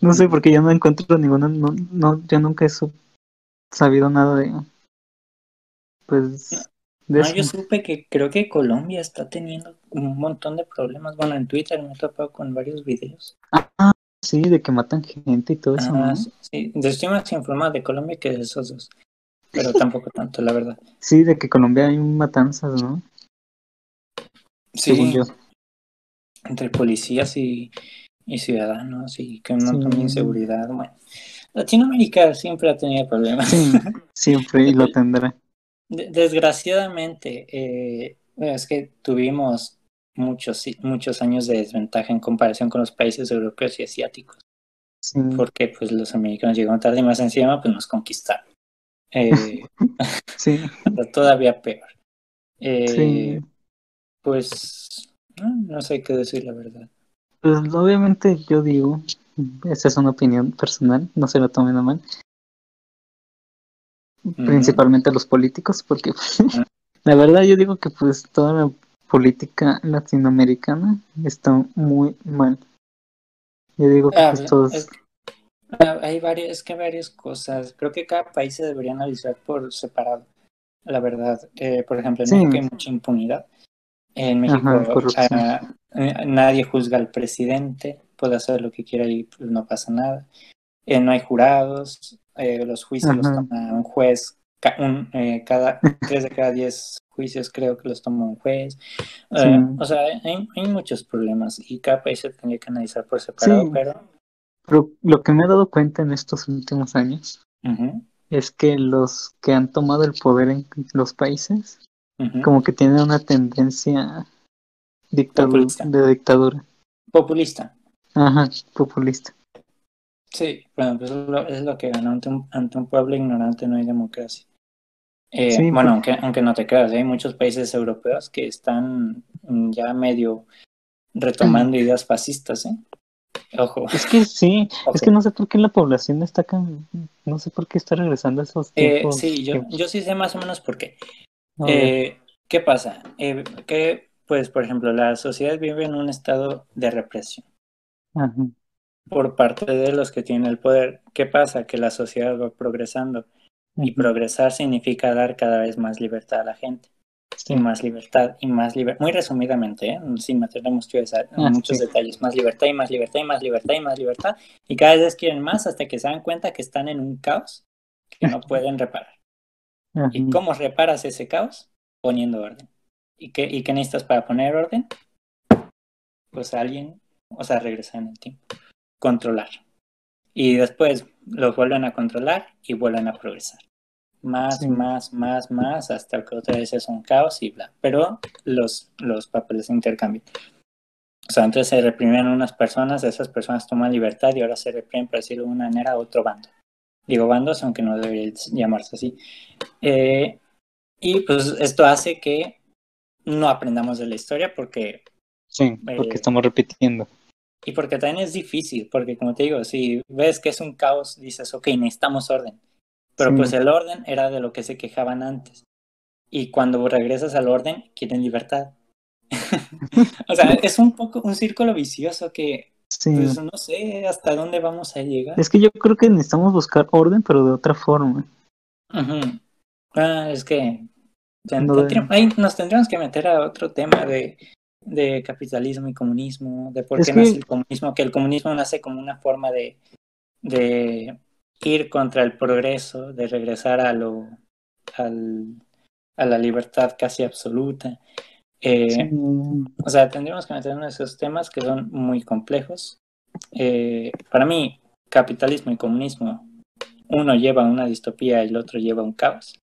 No sé, porque yo no encuentro ninguna, no, no yo nunca he sabido nada de, pues, no, yo supe que creo que Colombia está teniendo un montón de problemas. Bueno, en Twitter me he topado con varios videos. Ah, sí, de que matan gente y todo eso. Ah, sí, estoy más informado de Colombia que de esos dos. Pero tampoco tanto, la verdad. Sí, de que Colombia hay matanzas, ¿no? Sí. Entre policías y, y ciudadanos y que un montón de inseguridad. Bueno, Latinoamérica siempre ha tenido problemas. Sí, siempre y lo tendrá. Desgraciadamente, eh, es que tuvimos muchos, muchos años de desventaja en comparación con los países europeos y asiáticos. Porque pues los americanos llegaron tarde y más encima pues nos conquistaron. Eh, sí. Todavía peor. Eh, pues no, sé qué decir la verdad. Pues obviamente yo digo, esa es una opinión personal, no se lo tomen a mal. Principalmente los políticos, porque la verdad yo digo que pues toda la política latinoamericana está muy mal. Yo digo que ah, pues, ah, hay varias, es que varias cosas. Creo que cada país se debería analizar por separado. La verdad, eh, por ejemplo, en México hay mucha impunidad. En México ah, eh, nadie juzga al presidente, puede hacer lo que quiera y pues, no pasa nada. Eh, no hay jurados, los juicios los toma un juez, un, cada tres de cada diez juicios creo que los toma un juez. o sea, hay, hay, muchos problemas y cada país se tendría que analizar por separado, pero... pero... lo que me he dado cuenta en estos últimos años es que los que han tomado el poder en los países como que tienen una tendencia dictadura, de dictadura. Populista. Ajá, populista. Sí, bueno, pues es lo, que gana ante un, ante un pueblo ignorante no hay democracia. Eh, bueno, aunque, aunque no te creas, hay muchos países europeos que están ya medio retomando ideas fascistas, ¿eh? Ojo. Es que sí, es que no sé por qué la población está no sé por qué está regresando a esos eh, tiempos. sí, yo, yo sí sé más o menos por qué. Eh, ¿Qué pasa? Eh, que, pues, por ejemplo, la sociedad vive en un estado de represión por parte de los que tienen el poder. ¿Qué pasa? Que la sociedad va progresando y progresar significa dar cada vez más libertad a la gente. Y más libertad y más libertad. Muy resumidamente, ¿eh? sin meterle muchos, ah, muchos detalles. Más libertad y más libertad y más libertad y más libertad. Y cada vez quieren más hasta que se dan cuenta que están en un caos que no pueden reparar. ¿Y cómo reparas ese caos? Poniendo orden. ¿Y qué, ¿Y qué necesitas para poner orden? Pues alguien, o sea, regresar en el tiempo. Controlar. Y después los vuelven a controlar y vuelven a progresar. Más, más, más, más, hasta que otra vez es un caos y bla. Pero los, los papeles se intercambian. O sea, antes se reprimían unas personas, esas personas toman libertad y ahora se reprimen, por decirlo de una manera, a otro bando digo bandos, aunque no debería llamarse así. Eh, y pues esto hace que no aprendamos de la historia porque... Sí, porque eh, estamos repitiendo. Y porque también es difícil, porque como te digo, si ves que es un caos, dices, ok, necesitamos orden. Pero pues el orden era de lo que se quejaban antes. Y cuando regresas al orden, quieren libertad. o sea, es un poco un círculo vicioso que pues no sé hasta dónde vamos a llegar. Es que yo creo que necesitamos buscar orden, pero de otra forma. Ah, es que nos tendríamos que meter a otro tema de de capitalismo y comunismo, de por qué nace el comunismo, que el comunismo nace como una forma de, de ir contra el progreso, de regresar a lo al, a la libertad casi absoluta. Eh, o sea, tendríamos que meter en esos temas que son muy complejos. Eh, para mí, capitalismo y comunismo, uno lleva una distopía y el otro lleva un caos.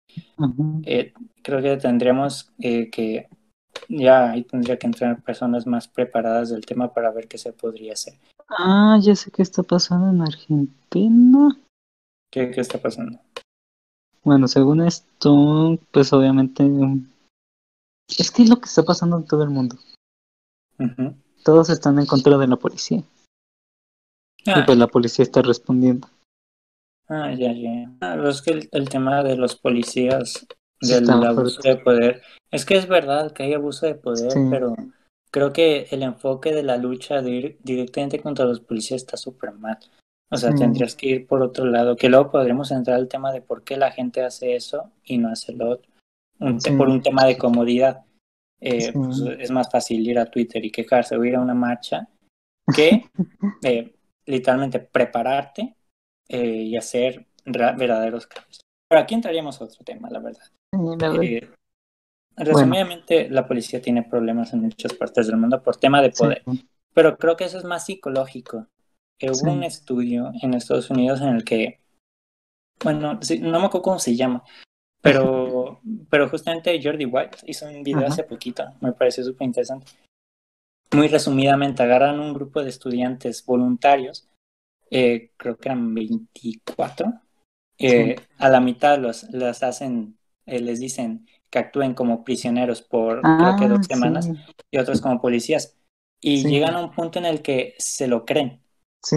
Eh, creo que tendríamos que, ya ahí tendría que entrar personas más preparadas del tema para ver qué se podría hacer. Ah, ya sé qué está pasando en Argentina. ¿Qué, qué está pasando? Bueno, según esto, pues obviamente es que es lo que está pasando en todo el mundo. Todos están en contra de la policía. Y ah. pues la policía está respondiendo. Ah, ya, ya. Ah, es que el, tema de los policías, del abuso de poder, es que es verdad que hay abuso de poder, pero creo que el enfoque de la lucha de ir directamente contra los policías está súper mal. O sea, tendrías que ir por otro lado, que luego podremos entrar al tema de por qué la gente hace eso y no hace lo otro. Por un tema de comodidad. Eh, pues, es más fácil ir a Twitter y quejarse o ir a una marcha que eh, literalmente prepararte eh, y hacer verdaderos cambios. Pero aquí entraríamos a otro tema, la verdad. Resumidamente, la policía tiene problemas en muchas partes del mundo por tema de poder. Pero creo que eso es más psicológico hubo un estudio en Estados Unidos en el que, bueno, no me acuerdo cómo se llama, pero, pero justamente Jordi White hizo un video hace poquito, me pareció súper interesante. Muy resumidamente, agarran un grupo de estudiantes voluntarios, eh, creo que eran 24, eh, a la mitad los, los hacen, eh, les dicen que actúen como prisioneros por creo que dos ah, semanas y otros como policías. Y llegan a un punto en el que se lo creen.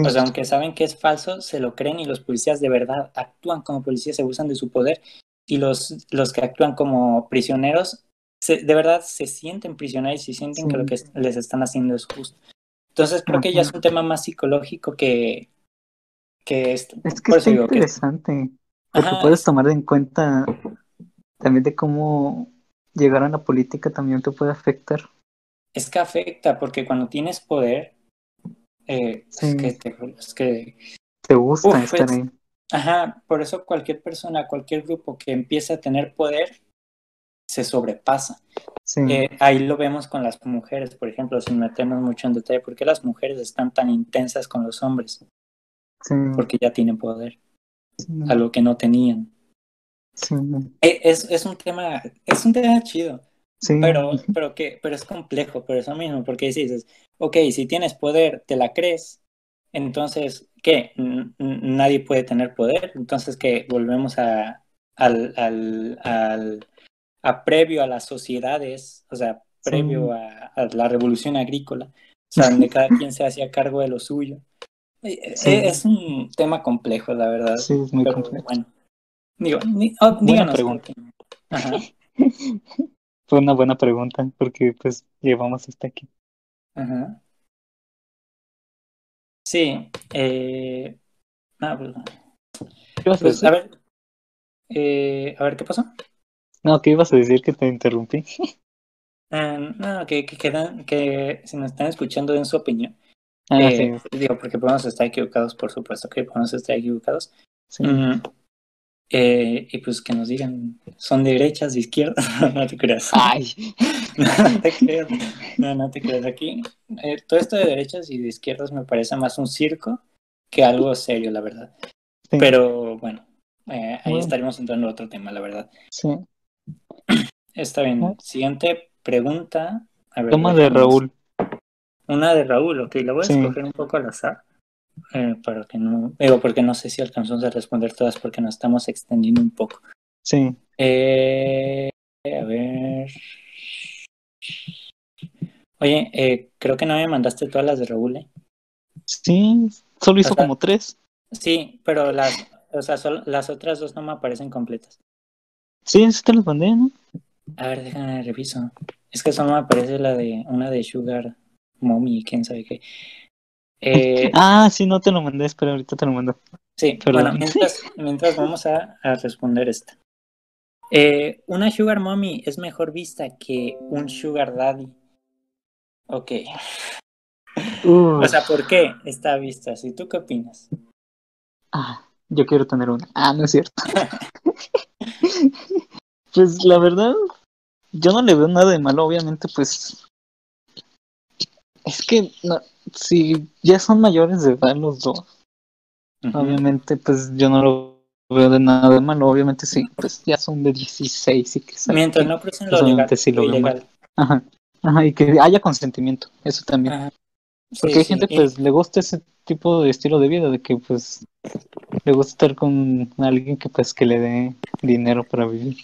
O sea, aunque saben que es falso, se lo creen y los policías de verdad actúan como policías, se usan de su poder y los, los que actúan como prisioneros de verdad se sienten prisioneros y sienten que lo que les están haciendo es justo. Entonces creo que ya es un tema más psicológico que, que esto. Es que es interesante. porque puedes tomar en cuenta también de cómo llegar a la política también te puede afectar. Es que afecta, porque cuando tienes poder, eh, es que te, es que, te gusta estar pues, ahí. Ajá, por eso cualquier persona, cualquier grupo que empiece a tener poder, se sobrepasa. Eh, ahí lo vemos con las mujeres, por ejemplo, sin meternos mucho en detalle, ¿por qué las mujeres están tan intensas con los hombres? Porque ya tienen poder, algo que no tenían. Eh, es, es, un tema, es un tema chido, pero, pero, que, pero es complejo, pero eso mismo, porque dices, ok, si tienes poder, te la crees, entonces, ¿qué? nadie puede tener poder, entonces que volvemos a, al, al, al, a previo a las sociedades, o sea, previo a, la revolución agrícola, o sea, donde cada quien se hacía cargo de lo suyo. Eh, es un tema complejo, la verdad. Sí, es muy complejo. Bueno, digo, oh, díganos. Pregunta. Fue una buena pregunta, porque pues llevamos hasta aquí. Ajá. Sí. Eh... Ah, pues, pues, a ver. Eh, a ver, ¿qué pasó? No, ¿qué ibas a decir que te interrumpí? Eh, no, que, que, quedan, que si nos están escuchando en su opinión. Ah, eh, digo, porque podemos estar equivocados, por supuesto que podemos estar equivocados. Sí. Mm, eh, y pues que nos digan, ¿son de derechas, de izquierdas? no te creas. Ay. no te creas. No, no te creas. Aquí, eh, todo esto de derechas y de izquierdas me parece más un circo que algo serio, la verdad. Pero bueno, eh, ahí estaríamos entrando a otro tema, la verdad. Sí. Está bien. Siguiente pregunta. A ver, Toma de Raúl. Una de Raúl, ok, la voy a escoger un poco al azar. Eh, para que no, digo, porque no sé si alcanzamos a responder todas porque nos estamos extendiendo un poco. Sí. Eh, a ver. Oye, eh, creo que no me mandaste todas las de Raúl, ¿eh? Sí, solo hizo como tres. Sí, pero las, o sea, las otras dos no me aparecen completas. Sí, sí te las mandé, ¿no? A ver, déjame reviso. Es que solo me aparece la de una de Sugar Mommy, quién sabe qué. Eh, ah, sí, no te lo mandé, pero ahorita te lo mando. Sí, bueno, mientras, mientras vamos a, responder esta. Eh, una sugar mommy es mejor vista que un sugar daddy. Ok. Uf. O sea, ¿por qué está vista así? ¿Tú qué opinas? Ah, yo quiero tener una. Ah, no es cierto. pues la verdad, yo no le veo nada de malo, obviamente, pues. Es que no, si ya son mayores de edad los dos, obviamente, pues yo no lo veo de nada de malo. Obviamente, sí, pues ya son de 16 y que Mientras que- no pues, lo legal, sí lo veo mal. Ajá, ajá, y que haya consentimiento, eso también. Ajá. Porque hay sí, gente y- pues le gusta ese tipo de estilo de vida, de que pues le gusta estar con alguien que pues que le dé dinero para vivir.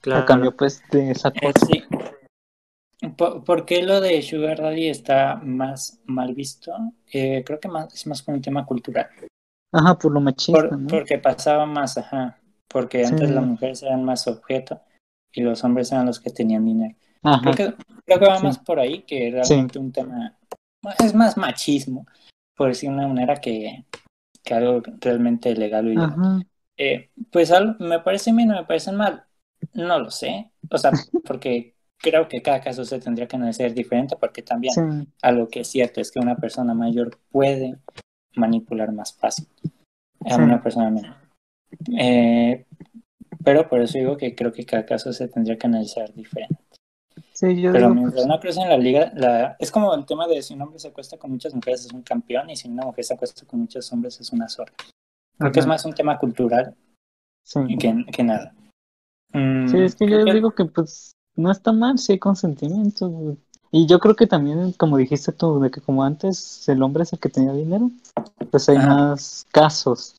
claro. A cambio pues de esa Eh, cosa. sí. ¿Por, por qué lo de Sugar Daddy está más mal visto? Eh, creo que más, es más con un tema cultural. Ajá, por lo machista, Por- ¿no? Porque pasaba más, ajá. Porque Sí. antes las mujeres eran más objeto y los hombres eran los que tenían dinero. Ajá, Creo que, creo que va Sí. más por ahí que realmente un tema. Es más machismo, por decir una manera, que, que algo realmente legal ajá, Eh, pues algo, me parece bien o me parece mal. No lo sé. O sea, porque creo que cada caso se tendría que analizar diferente, porque también sí, algo que es cierto es que una persona mayor puede manipular más fácil a Sí. una persona menor. Eh, pero por eso digo que creo que cada caso se tendría que analizar diferente. sí, yo Pero digo, mientras pues, no crucen en la liga, la... es como el tema de si un hombre se acuesta con muchas mujeres es un campeón y si una mujer se acuesta con muchos hombres es una zorra. Creo que es más un tema cultural que, que nada. Mm, Sí, es que yo que- digo que pues no está mal si hay consentimiento. Y yo creo que también, como dijiste tú, de que como antes el hombre es el que tenía dinero, pues hay Ajá. más casos.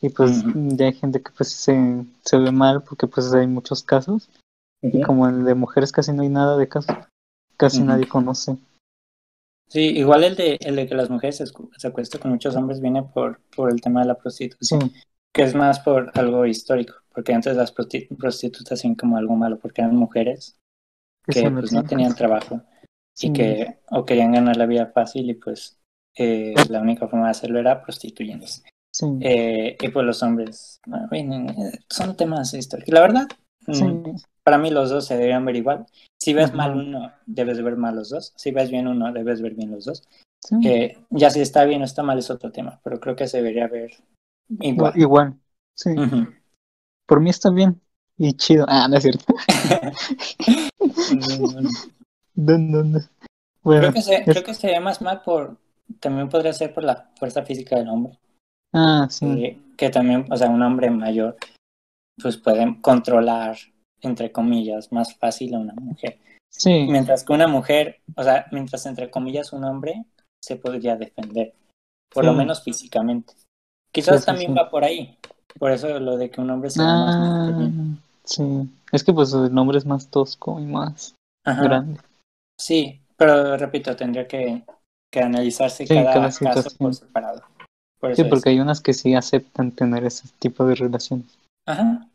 Y pues ya hay gente que pues se, se ve mal porque pues hay muchos casos. Y como el de mujeres casi no hay nada de casos, casi nadie conoce. Sí, igual el de, el de que las mujeres se, se acuestan con muchos hombres viene por, por el tema de la Sí, prostitución, que es más por algo histórico, porque antes las prosti- prostitutas hacían como algo malo, porque eran mujeres que pues no tenían trabajo Sí, y que o querían ganar la vida fácil y pues eh, la única forma de hacerlo era prostituyéndose. sí, Eh, y pues los hombres, bueno, bueno, eh, son temas históricos. La verdad, sí, mm, para mí los dos se deberían ver igual. Si ves Ajá. mal uno, debes de ver mal los dos. Si ves bien uno, debes ver bien los dos. Eh, ya si está bien o está mal es otro tema, pero creo que se debería ver igual. igual. Sí, por mí está bien. Y chido. Ah, no es cierto. No, no, no. Bueno, creo, que se, es- creo que se ve más mal por, también podría ser por la fuerza física del hombre, ah, sí. eh, que también, o sea, un hombre mayor, pues puede controlar, entre comillas, más fácil a una mujer. Sí, Mientras que una mujer, o sea, mientras entre comillas un hombre se podría defender, por lo menos físicamente. Quizás Sí, también sí. va por ahí, por eso lo de que un hombre se ve más Ah, masculino. sí. Es que pues el nombre es más tosco y más Ajá. grande. Sí, pero repito, tendría que, que analizarse Sí, cada, cada caso por separado. Por Sí, porque es. hay unas que sí aceptan tener ese tipo de relaciones. Ajá.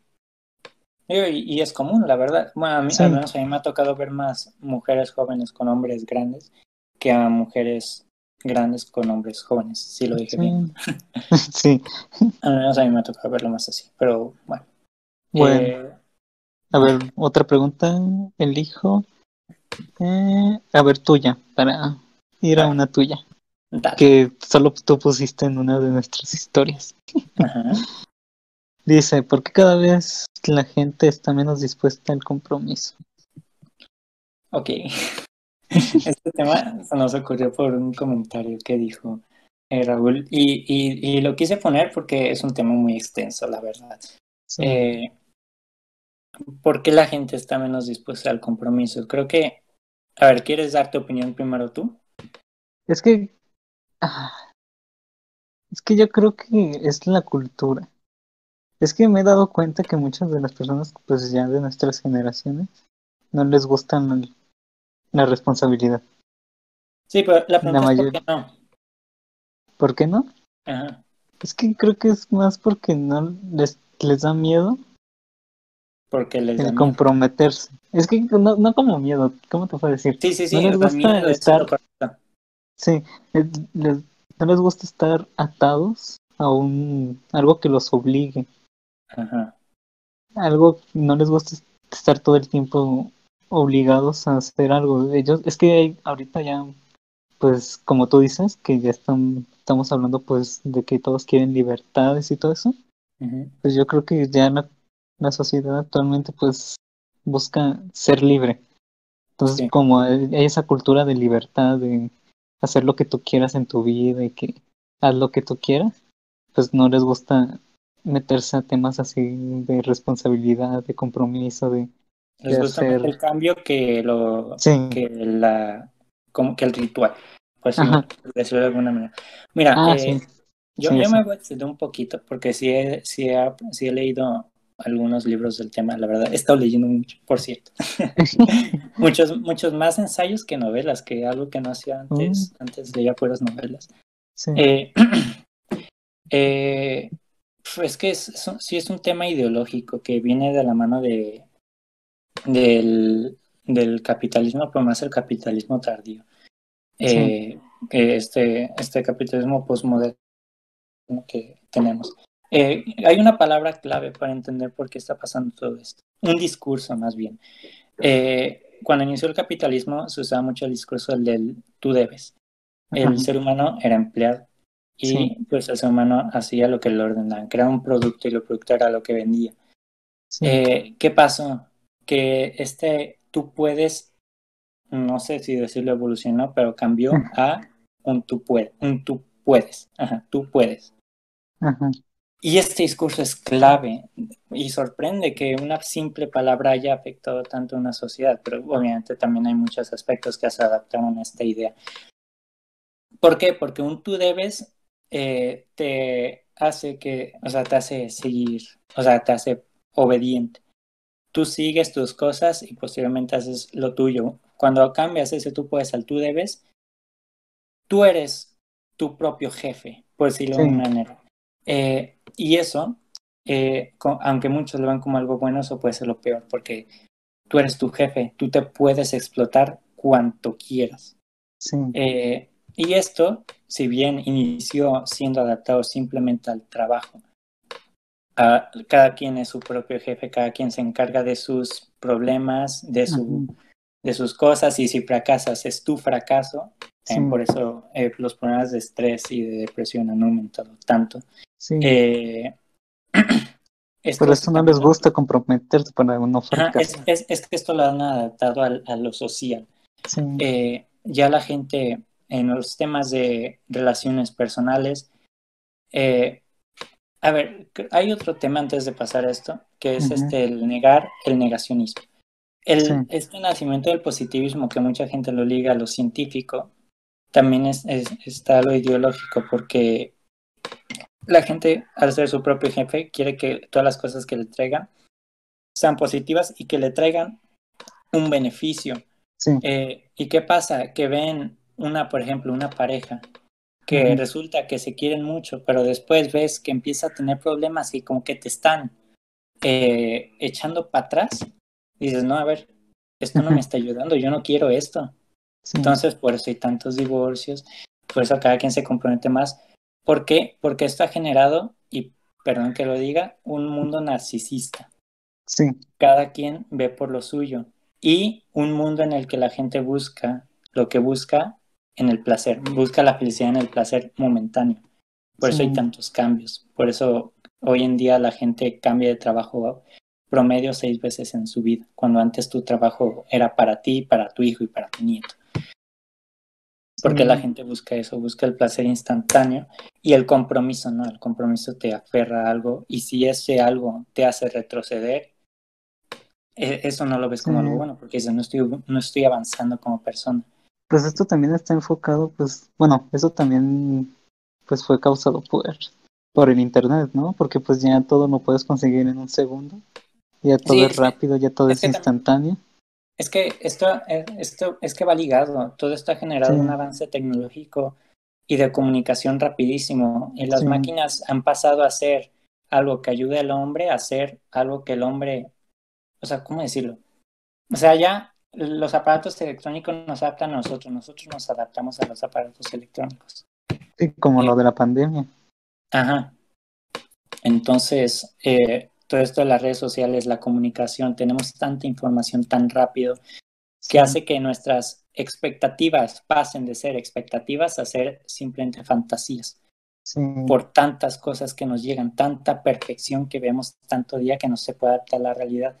Y, y es común, la verdad. Bueno, a mí, al menos a mí me ha tocado ver más mujeres jóvenes con hombres grandes que a mujeres grandes con hombres jóvenes, si lo dije bien. Sí. Al menos a mí me ha tocado verlo más así, pero bueno. Bueno, Eh, a ver, otra pregunta. Elijo. Eh, a ver, tuya, para ir a una tuya. dale. Que solo tú pusiste en una de nuestras historias. Ajá. Dice, ¿por qué cada vez la gente está menos dispuesta al compromiso? Ok. Este tema se nos ocurrió por un comentario que dijo eh, Raúl y, y, y lo quise poner porque es un tema muy extenso, la verdad. Sí. Eh, ¿Por qué la gente está menos dispuesta al compromiso? Creo que, a ver, ¿quieres dar tu opinión primero tú? Es que. ah, es que yo creo que es la cultura. Es que me he dado cuenta que muchas de las personas, pues ya de nuestras generaciones, no les gusta la, responsabilidad. Sí, pero la pregunta La es ¿por mayor- qué no? ¿Por qué no? Ajá. Es que creo que es más porque no les, les da miedo Porque les da el miedo. comprometerse. Es que no, no como miedo, ¿cómo te puedo decir? Sí, sí, sí, no les gusta estar-. Sí, les- les- no les gusta estar atados a un algo que los obligue. Ajá. algo no les gusta estar todo el tiempo obligados a hacer algo. Ellos, es que ahorita ya, pues como tú dices, que ya están, estamos hablando pues de que todos quieren libertades y todo eso. Pues yo creo que ya la, la sociedad actualmente pues busca ser libre. Entonces, como hay esa cultura de libertad, de hacer lo que tú quieras en tu vida y que haz lo que tú quieras, pues no les gusta meterse a temas así de responsabilidad, de compromiso, de... Les gusta más el cambio que lo que la como que el ritual. Pues decirlo de alguna manera. Mira, ah, eh, yo, yo me voy a extender un poquito porque sí he, sí he, sí he leído algunos libros del tema, la verdad. He estado leyendo mucho, por cierto. muchos, muchos más ensayos que novelas, que algo que no hacía antes. Mm. Antes leía puras novelas. Sí. Eh, eh, es que es, sí es un tema ideológico que viene de la mano de del, del capitalismo, pero más el capitalismo tardío. Eh, este, este capitalismo postmoderno que tenemos. Eh, hay una palabra clave para entender por qué está pasando todo esto. Un discurso, más bien. Eh, cuando inició el capitalismo se usaba mucho el discurso del tú debes. El ser humano era empleado y pues el ser humano hacía lo que le ordenaban, creaba un producto y el producto era lo que vendía. Eh, ¿Qué pasó? Que este tú puedes, no sé si decirlo evolucionó, pero cambió a un tú puedes, un tú puedes, Ajá, tú puedes. Ajá. Y este discurso es clave y sorprende que una simple palabra haya afectado tanto a una sociedad, pero obviamente también hay muchos aspectos que se adaptaron a esta idea. ¿Por qué? Porque un tú debes eh, te hace que, o sea, te hace seguir, o sea, te hace obediente. Tú sigues tus cosas y posteriormente haces lo tuyo. Cuando cambias ese tú puedes al tú debes, tú eres tu propio jefe, por decirlo de una manera. Eh, y eso, eh, aunque muchos lo ven como algo bueno, eso puede ser lo peor, porque tú eres tu jefe, tú te puedes explotar cuanto quieras. Eh, y esto, si bien inició siendo adaptado simplemente al trabajo, cada quien es su propio jefe, cada quien se encarga de sus problemas, de, su, de sus cosas, y si fracasas es tu fracaso. Por eso los problemas de estrés y de depresión han aumentado tanto. Sí. Eh, esto no les gusta comprometerse para no fracasar. es, es, que esto lo han adaptado a, lo social. Eh, ya la gente en los temas de relaciones personales. Eh, a ver, hay otro tema antes de pasar a esto, que es este el negar el negacionismo. El, Este nacimiento del positivismo que mucha gente lo liga a lo científico, también es, está lo ideológico, porque la gente, al ser su propio jefe, quiere que todas las cosas que le traigan sean positivas y que le traigan un beneficio. Eh, ¿Y qué pasa? Que ven una, por ejemplo, una pareja que resulta que se quieren mucho, pero después ves que empieza a tener problemas y como que te están eh, echando para atrás. dices, no, a ver, esto no me está ayudando, yo no quiero esto. Entonces, por eso hay tantos divorcios, por eso cada quien se compromete más. ¿Por qué? Porque esto ha generado, y perdón que lo diga, un mundo narcisista. Sí. Cada quien ve por lo suyo. Y un mundo en el que la gente busca lo que busca en el placer, busca la felicidad en el placer momentáneo. Por eso hay tantos cambios. Por eso hoy en día la gente cambia de trabajo promedio seis veces en su vida, cuando antes tu trabajo era para ti, para tu hijo y para tu nieto porque la gente busca eso, busca el placer instantáneo y el compromiso, ¿no? El compromiso te aferra a algo y si ese algo te hace retroceder, e, eso no lo ves como algo bueno, porque no estoy, no estoy avanzando como persona. Pues esto también está enfocado, pues, bueno, eso también pues fue causado por, por el internet, ¿no? Porque pues ya todo lo puedes conseguir en un segundo, ya todo es rápido, ya todo es, instantáneo. Es que esto, eh, esto es que va ligado, todo esto ha generado un avance tecnológico y de comunicación rapidísimo. Y las máquinas han pasado a ser algo que ayude al hombre a hacer algo que el hombre, o sea, ¿cómo decirlo? O sea, ya los aparatos electrónicos nos adaptan a nosotros, nosotros nos adaptamos a los aparatos electrónicos. Sí, como lo eh, de la pandemia. Ajá. Entonces, eh, todo esto de las redes sociales, la comunicación, tenemos tanta información tan rápido que hace que nuestras expectativas pasen de ser expectativas a ser simplemente fantasías. Por tantas cosas que nos llegan, tanta perfección que vemos tanto día que no se puede adaptar a la realidad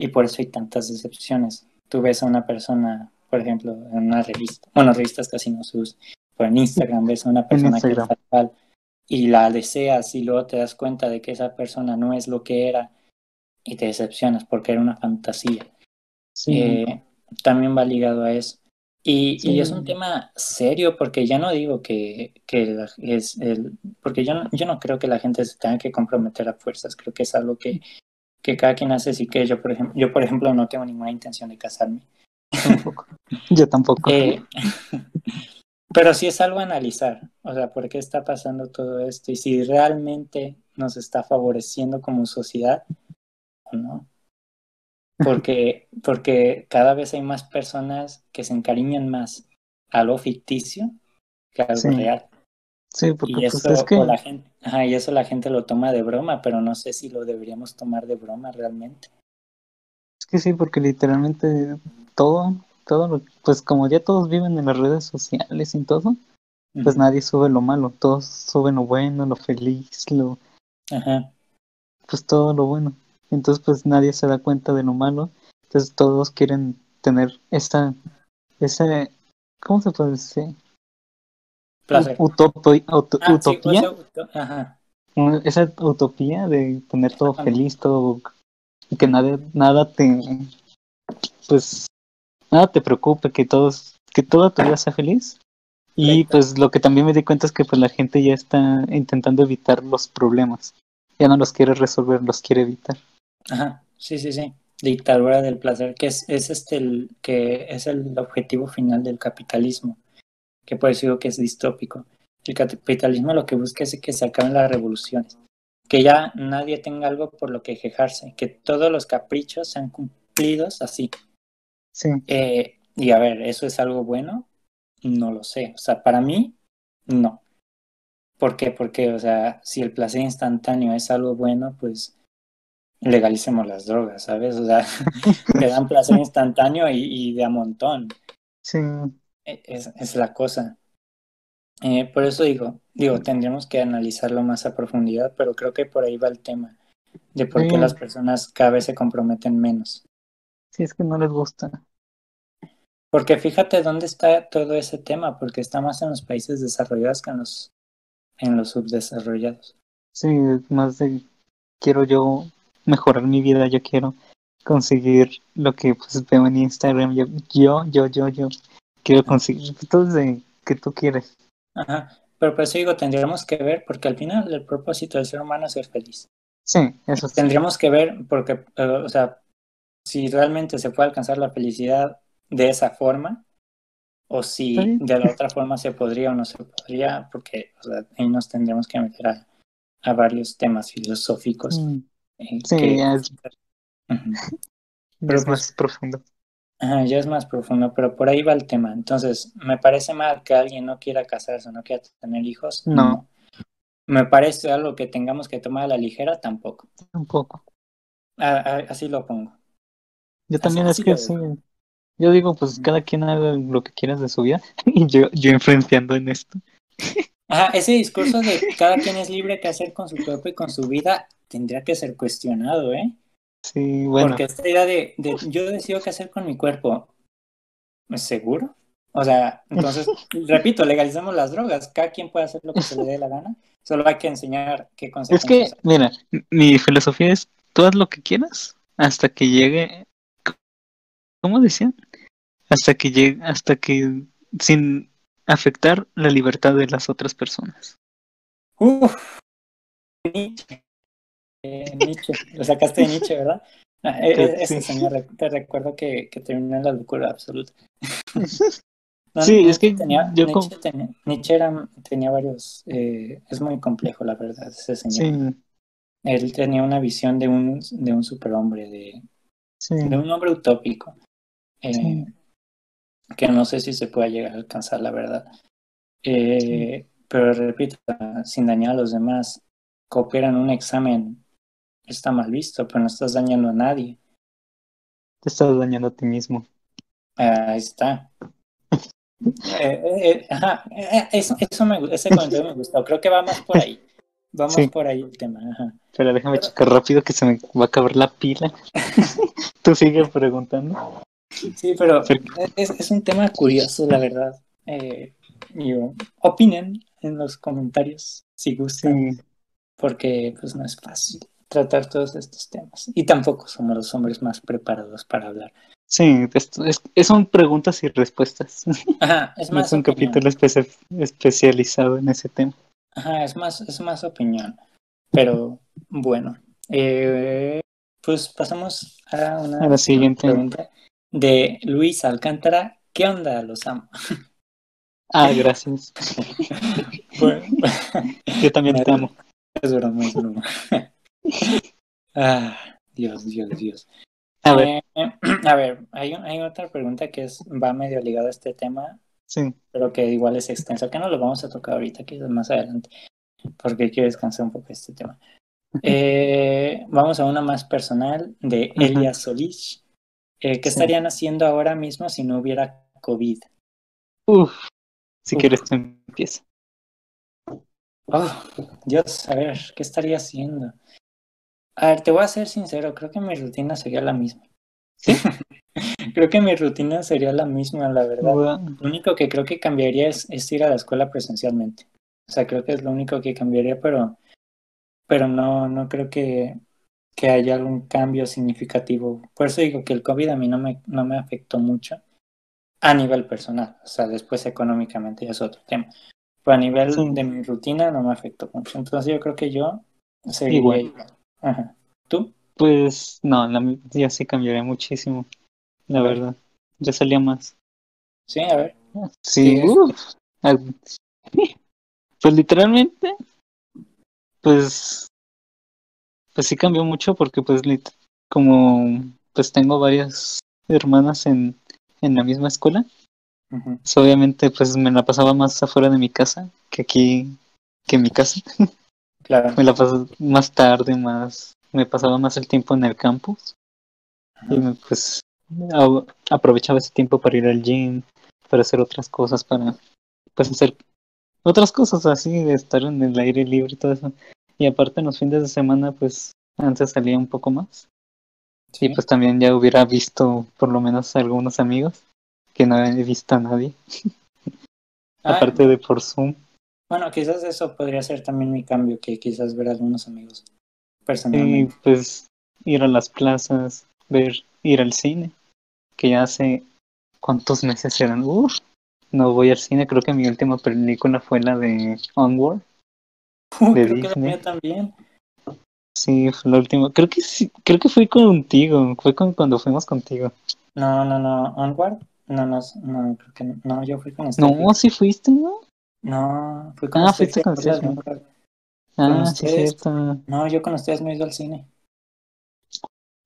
y por eso hay tantas decepciones. Tú ves a una persona, por ejemplo, en una revista, bueno, revistas casi no se usan, pero en Instagram ves a una persona que es fatal y la deseas y luego te das cuenta de que esa persona no es lo que era y te decepcionas porque era una fantasía. Eh, también va ligado a eso. Y, y, es un tema serio porque ya no digo que, que es el, porque yo no, yo no creo que la gente se tenga que comprometer a fuerzas, creo que es algo que, que cada quien hace, así que yo por ejemplo, yo por ejemplo no tengo ninguna intención de casarme. Yo tampoco. Eh, pero sí es algo a analizar, o sea, ¿por qué está pasando todo esto? Y si realmente nos está favoreciendo como sociedad o no. Porque, porque cada vez hay más personas que se encariñan más a lo ficticio que a lo real. Sí, porque y pues, eso, la gente, y eso la gente lo toma de broma, pero no sé si lo deberíamos tomar de broma realmente. Es que sí, porque literalmente todo, todo, pues como ya todos viven en las redes sociales y todo, pues nadie sube lo malo, todos suben lo bueno, lo feliz, lo... Ajá. Pues todo lo bueno. Entonces pues nadie se da cuenta de lo malo. Entonces todos quieren tener esta, ese, ¿cómo se puede decir? Utopía, ah, utopía. Esa utopía de tener todo feliz, todo y que nada, nada te pues nada te preocupe, que todos, que toda tu vida sea feliz. Y pues lo que también me di cuenta es que pues la gente ya está intentando evitar los problemas. Ya no los quiere resolver, los quiere evitar. Ajá, sí, sí, sí. Dictadura del placer, que es, es este el, que es el objetivo final del capitalismo, que por eso digo que es distópico. El capitalismo lo que busca es que se acaben las revoluciones, que ya nadie tenga algo por lo que quejarse, que todos los caprichos sean cumplidos así. Sí. Eh, y a ver, ¿eso es algo bueno? No lo sé. O sea, para mí, no. ¿Por qué? Porque, o sea, si el placer instantáneo es algo bueno, pues legalicemos las drogas, ¿sabes? O sea, te dan placer instantáneo y, de a montón. Sí. Es, es la cosa. Eh, por eso digo, digo, tendríamos que analizarlo más a profundidad, pero creo que por ahí va el tema de por qué las personas cada vez se comprometen menos. Sí, es que no les gusta. Porque fíjate dónde está todo ese tema, porque está más en los países desarrollados que en los, en los subdesarrollados. Sí, más de quiero yo mejorar mi vida, yo quiero conseguir lo que pues veo en Instagram, yo, yo, yo, yo, yo quiero conseguir todo de que tú quieres. Ajá, pero por eso digo, tendríamos que ver, porque al final el propósito del ser humano es ser feliz. Sí, eso Tendríamos que ver, porque, eh, o sea, si realmente se puede alcanzar la felicidad de esa forma, o si de la otra forma se podría o no se podría, porque o sea, ahí nos tendríamos que meter a, a varios temas filosóficos. Mm. Eh, sí, ya es, pero, es más profundo. Ya es más profundo, pero por ahí va el tema. Entonces, ¿me parece mal que alguien no quiera casarse o no quiera tener hijos? No. ¿Me parece algo que tengamos que tomar a la ligera? Tampoco. Tampoco. así lo pongo. Yo también es que sí. Yo digo, pues cada quien haga lo que quieras de su vida y yo, yo influenciando en esto. Ajá, ese discurso de cada quien es libre que hacer con su cuerpo y con su vida tendría que ser cuestionado, ¿eh? Sí, bueno. Porque esta idea de, de yo decido qué hacer con mi cuerpo, ¿es seguro? O sea, entonces, repito, legalizamos las drogas, cada quien puede hacer lo que se le dé la gana, solo hay que enseñar qué consecuencias. Es que, mira, mi filosofía es, tú haz lo que quieras hasta que llegue ¿cómo decían? Hasta que llegue, hasta que sin afectar la libertad de las otras personas. Uf, Nietzsche. Eh, Nietzsche, lo sacaste de Nietzsche, ¿verdad? Ah, eh, ese señor, te recuerdo que, que terminó en la locura absoluta. sí, es que tenía, yo Nietzsche, tenía, Nietzsche era, tenía varios, eh, es muy complejo la verdad, ese señor. Sí. Él tenía una visión de un, de un superhombre, de, sí. de un hombre utópico. Eh, que no sé si se pueda llegar a alcanzar, la verdad. Eh, pero repito, sin dañar a los demás, cooperan un examen está mal visto, pero no estás dañando a nadie. Te estás dañando a ti mismo. Ahí está. Eh, eh, ajá, eh, eso, eso me, ese comentario me gustó. Creo que va más por ahí. Vamos Sí. por ahí el tema. Ajá. Pero déjame checar rápido que se me va a acabar la pila. Tú sigues preguntando. Sí, pero es, es un tema curioso, la verdad. Eh, yo, opinen en los comentarios si gustan, Sí, porque pues no es fácil tratar todos estos temas. Y tampoco somos los hombres más preparados para hablar. sí es, es- son preguntas y respuestas. Ajá, es No más es un opinión. capítulo espe- especializado en ese tema. Ajá, es más, es más opinión. Pero bueno, eh, pues pasamos a una A la siguiente. pregunta de Luis Alcántara. ¿Qué onda? Los amo. Ah, gracias. Bueno, Yo también te amo. es broma, es broma. Ah, Dios, Dios, Dios. A ver, Eh, a ver, hay, hay otra pregunta que es, va medio ligada a este tema, sí. pero que igual es extensa, que no lo vamos a tocar ahorita, quizás más adelante, porque quiero descansar un poco de este tema. Eh, vamos a una más personal de. Elia Solís. Eh, ¿Qué Sí. estarían haciendo ahora mismo si no hubiera COVID? Uf. Si Uf. quieres, empieza. Oh, Dios, a ver, ¿qué estaría haciendo? A ver, te voy a ser sincero, creo que mi rutina sería la misma. ¿Sí? creo que mi rutina sería la misma, la verdad. Lo único que creo que cambiaría es, es ir a la escuela presencialmente. O sea, creo que es lo único que cambiaría, pero, pero no, no creo que, que haya algún cambio significativo. Por eso digo que el COVID a mí no me, no me afectó mucho a nivel personal. O sea, después económicamente ya es otro tema. Pero a nivel Sí. de mi rutina no me afectó mucho. Entonces yo creo que yo seguiría Igual. Ajá. ¿Tú? Pues no, la, yo sí cambiaría muchísimo. La verdad. Yo salía más. Sí, a ver. Sí, Sí. uf. Pues literalmente, pues, pues sí cambió mucho porque pues lit- como pues tengo varias hermanas en, en la misma escuela, pues, obviamente pues me la pasaba más afuera de mi casa que aquí, que en mi casa. Claro. Me la pasaba más tarde, más, me pasaba más el tiempo en el campus y me, pues a- aprovechaba ese tiempo para ir al gym, para hacer otras cosas, para pues hacer otras cosas así, de estar en el aire libre y todo eso. Y aparte en los fines de semana, pues antes salía un poco más. Sí. Y pues también ya hubiera visto por lo menos algunos amigos que no he visto a nadie, Ah, aparte de por Zoom. Bueno, quizás eso podría ser también mi cambio, que quizás ver a algunos amigos personalmente. pues ir a las plazas, ver, ir al cine, que ya hace cuántos meses eran. Uf, no voy al cine, creo que mi última película fue la de Onward. Uh, de creo que la Disney. mía también. Sí, fue la última. Creo que sí, creo que fui contigo, fue con- cuando fuimos contigo. No, no, no. Onward. No, no, no, creo que no. No, yo fui con No, Steffi. sí fuiste, ¿no? No, fui con Ah, fuiste con. Onward. Ah, sí, ustedes. cierto. No, yo con ustedes no he ido al cine.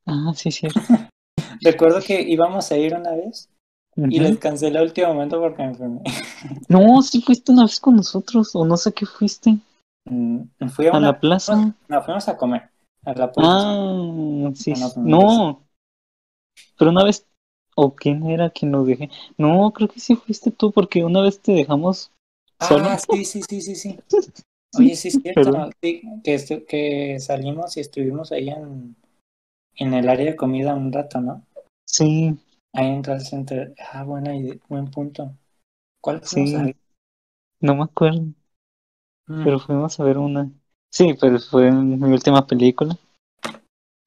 Ah, sí, cierto. Recuerdo que íbamos a ir una vez y les cancelé a último momento porque me enfermé. No, sí fuiste una vez con nosotros, o no sé qué fuiste. Mm, Fui a A una... la plaza. No, fuimos a comer. A la plaza. Ah, sí. No. Pero una vez, ¿o quién era quien nos dejé? No, creo que sí fuiste tú, porque una vez te dejamos solo. Ah, sí, sí, sí, sí, sí. Oye, sí es cierto, sí, que, salimos y estuvimos ahí en, en el área de comida un rato, ¿no? Sí, Ahí en el Center. Ah, buena idea, buen punto. ¿Cuál fuimos sí. No me acuerdo, Mm, pero fuimos a ver una. Sí, pero fue mi última película.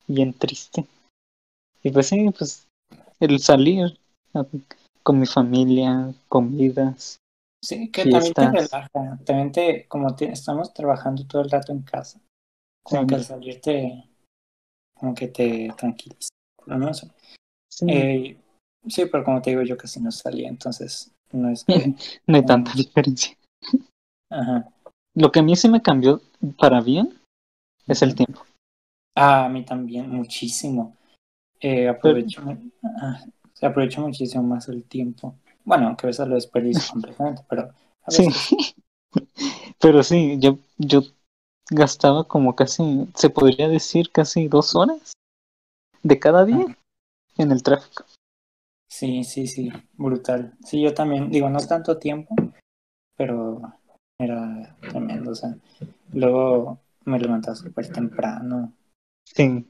Bien triste. Y pues sí, pues el salir a- con mi familia, comidas. Sí, que también te relaja. También te, como te, estamos trabajando todo el rato en casa, como Sí. que al salir te, como que te tranquiliza. Por lo menos. Sí, Eh, sí, pero como te digo, yo casi no salía, entonces no es que. no hay tanta diferencia. Ajá. Lo que a mí sí me cambió para bien es el tiempo. Ah, a mí también, muchísimo. Eh, aprovecho, ah, aprovecha muchísimo más el tiempo. Bueno, aunque a veces lo desperdicio completamente, pero a Sí. Pero sí, yo, yo gastaba como casi, se podría decir, casi dos horas de cada día en el tráfico. Sí, sí, sí, brutal. Sí, yo también, digo, no es tanto tiempo, pero era tremendo, o sea, luego me levantaba súper temprano. Sí.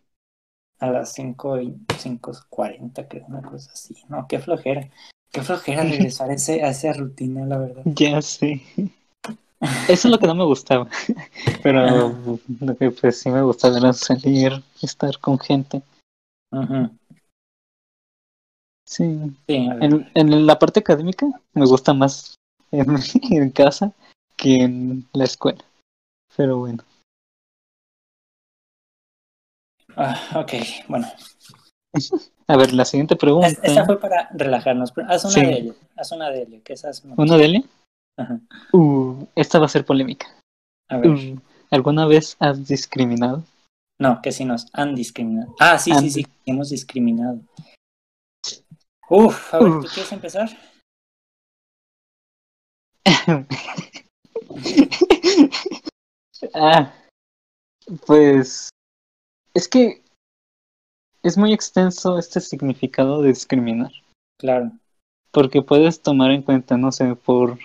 A las 5 y 5.40, creo, una cosa así. No, qué flojera. Qué flojera regresar a, ese, a esa rutina, la verdad. Ya sé. Eso es lo que no me gustaba. Pero lo que pues sí me gustaba era salir, estar con gente. Sí. en, en, la parte académica me gusta más en, en, casa que en la escuela. Pero bueno. Ah, ok, bueno. A ver, la siguiente pregunta. Esta fue para relajarnos. Haz una de ellas. Haz una de ellas. Que esas ¿Una de ellas? Uh, esta va a ser polémica. A ver. Uh, ¿Alguna vez has discriminado? No, que si nos han discriminado. Ah, sí, sí, sí, hemos discriminado. Uf, a ver, ¿tú quieres empezar? ah, pues es que es muy extenso este significado de discriminar. Claro. Porque puedes tomar en cuenta, no sé, por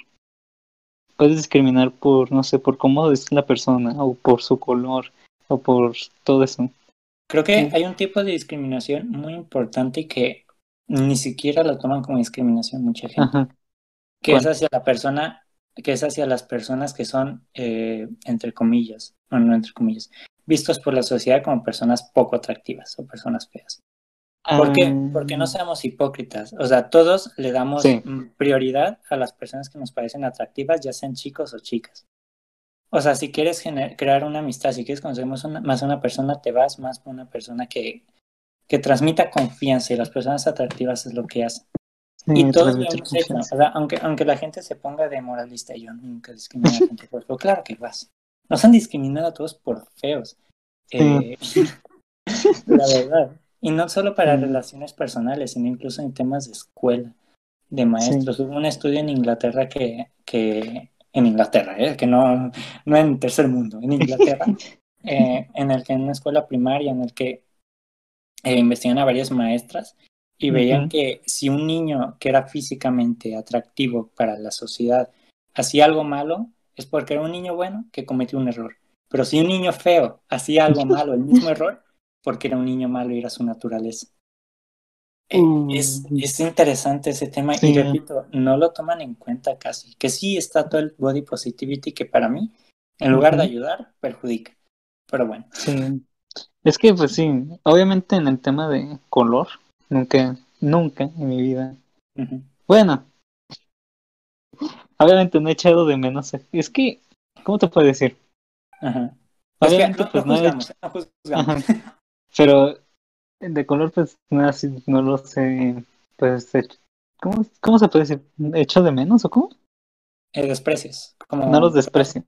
puedes discriminar por, no sé, por cómo es la persona, o por su color, o por todo eso. Creo que hay un tipo de discriminación muy importante que ni siquiera lo toman como discriminación mucha gente. Que es hacia la persona, que es hacia las personas que son, eh, entre comillas, bueno, no entre comillas, vistos por la sociedad como personas poco atractivas o personas feas. ¿Por qué? Porque no ah. seamos hipócritas. O sea, todos le damos prioridad a las personas que nos parecen atractivas, ya sean chicos o chicas. O sea, si quieres crear una amistad, si quieres conocer más, a una persona, te vas más por una persona que, que transmita confianza y las personas atractivas es lo que hacen. Y todos. O sea, aunque, aunque la gente se ponga de moralista, yo nunca discrimino a la gente por feo. Claro que vas. Nos han discriminado a todos por feos. Eh, la verdad. Y no solo para relaciones personales, sino incluso en temas de escuela, de maestros. Hubo un estudio en Inglaterra que, que en Inglaterra, ¿eh? que no, no en tercer mundo, en Inglaterra, eh, en el que en una escuela primaria, en el que eh, investigan a varias maestras y veían que si un niño que era físicamente atractivo para la sociedad hacía algo malo, es porque era un niño bueno que cometió un error. Pero si un niño feo hacía algo malo, el mismo error, porque era un niño malo y era su naturaleza. Eh, mm. es, es, interesante ese tema y repito, no lo toman en cuenta casi. Que sí está todo el body positivity que para mí, en lugar de ayudar, perjudica. Pero bueno. Sí. Es que pues sí, obviamente en el tema de color, nunca, nunca en mi vida. Bueno, obviamente no he echado de menos. Es que, ¿cómo te puedo decir? Ajá. Obviamente, pues no, juzgamos, Pero de color, pues no, así, no lo sé. Pues, ¿cómo, ¿cómo se puede decir? ¿Hecho de menos o cómo? Eh, desprecios. Como... No los desprecio.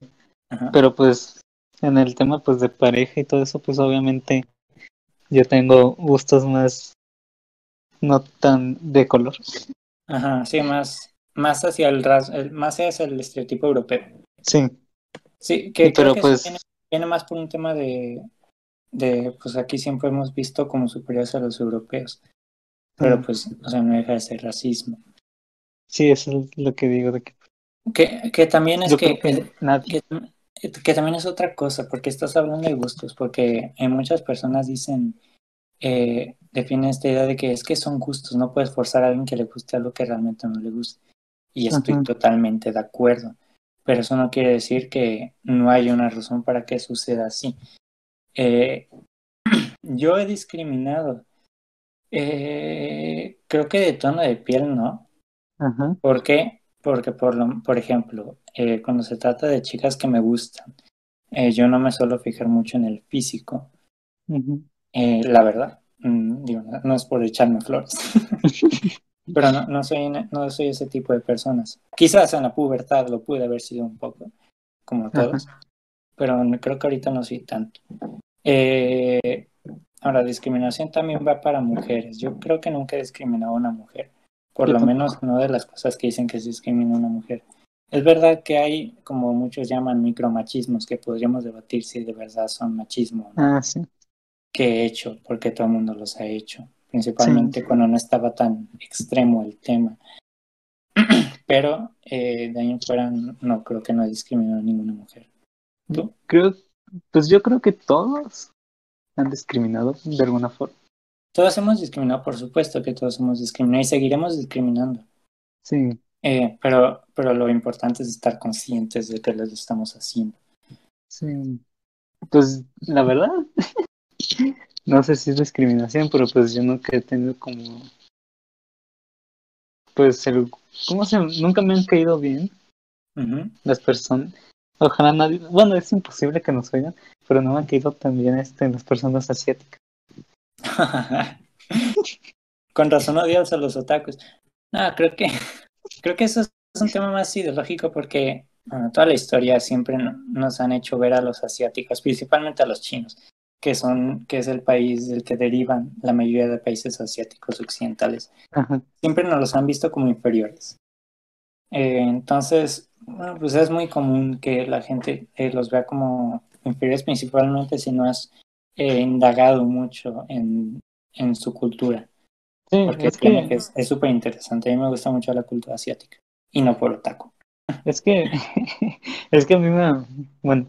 Pero pues en el tema pues de pareja y todo eso, pues obviamente yo tengo gustos más no tan de color. Ajá, sí, más, más hacia el más hacia el estereotipo europeo. Sí. Sí, que pero pues viene, más por un tema de, de, pues aquí siempre hemos visto como superiores a los europeos. Pero mm. pues, o sea, no deja de ser racismo. Sí, eso es lo que digo de que... Que, que también es que, que, también es otra cosa, porque estás hablando de gustos, porque en muchas personas dicen, eh, definen esta idea de que es que son gustos, no puedes forzar a alguien que le guste algo que realmente no le guste. Y estoy totalmente de acuerdo pero eso no quiere decir que no haya una razón para que suceda así. Eh, yo he discriminado, eh, creo que de tono de piel no. ¿Por qué? Porque, por, lo, por ejemplo, eh, cuando se trata de chicas que me gustan, yo no me suelo fijar mucho en el físico. La verdad, mm, digo, no es por echarme flores. Pero no, no, soy, no soy ese tipo de personas. Quizás en la pubertad lo pude haber sido un poco, como todos, pero creo que ahorita no soy tanto. Eh, ahora, discriminación también va para mujeres. Yo creo que nunca he discriminado a una mujer, por lo menos no de las cosas que dicen que se discrimina a una mujer. es verdad que hay, como muchos llaman, micromachismos que podríamos debatir si de verdad son machismo ah, sí. Que he hecho, porque todo el mundo los ha hecho, principalmente cuando no estaba tan extremo el tema. Pero eh, de ahí en fuera no creo que no discriminado a ninguna mujer. ¿Tú? Creo, pues yo creo que todos han discriminado de alguna forma. Todos hemos discriminado, por supuesto que todos hemos discriminado y seguiremos discriminando. Sí. Eh, pero, pero lo importante es estar conscientes de que lo estamos haciendo. Sí. Pues la verdad, no sé si es discriminación, pero pues yo nunca he tenido como. Pues el. ¿Cómo se.? Nunca me han caído bien las personas. Ojalá nadie. Bueno, es imposible que nos oigan, pero no me han caído tan bien este, las personas asiáticas. Con razón odias a los otakus. No, creo que creo que eso es un tema más ideológico porque toda la historia siempre nos han hecho ver a los asiáticos, principalmente a los chinos, que son que es el país del que derivan la mayoría de países asiáticos occidentales. Siempre nos los han visto como inferiores. Eh, entonces, bueno, pues es muy común que la gente eh, los vea como inferiores, principalmente si no has eh, indagado mucho en, en su cultura. Sí, porque es súper interesante. A mí me gusta mucho la cultura asiática y no por otaku. Es que, es que a mí me, bueno,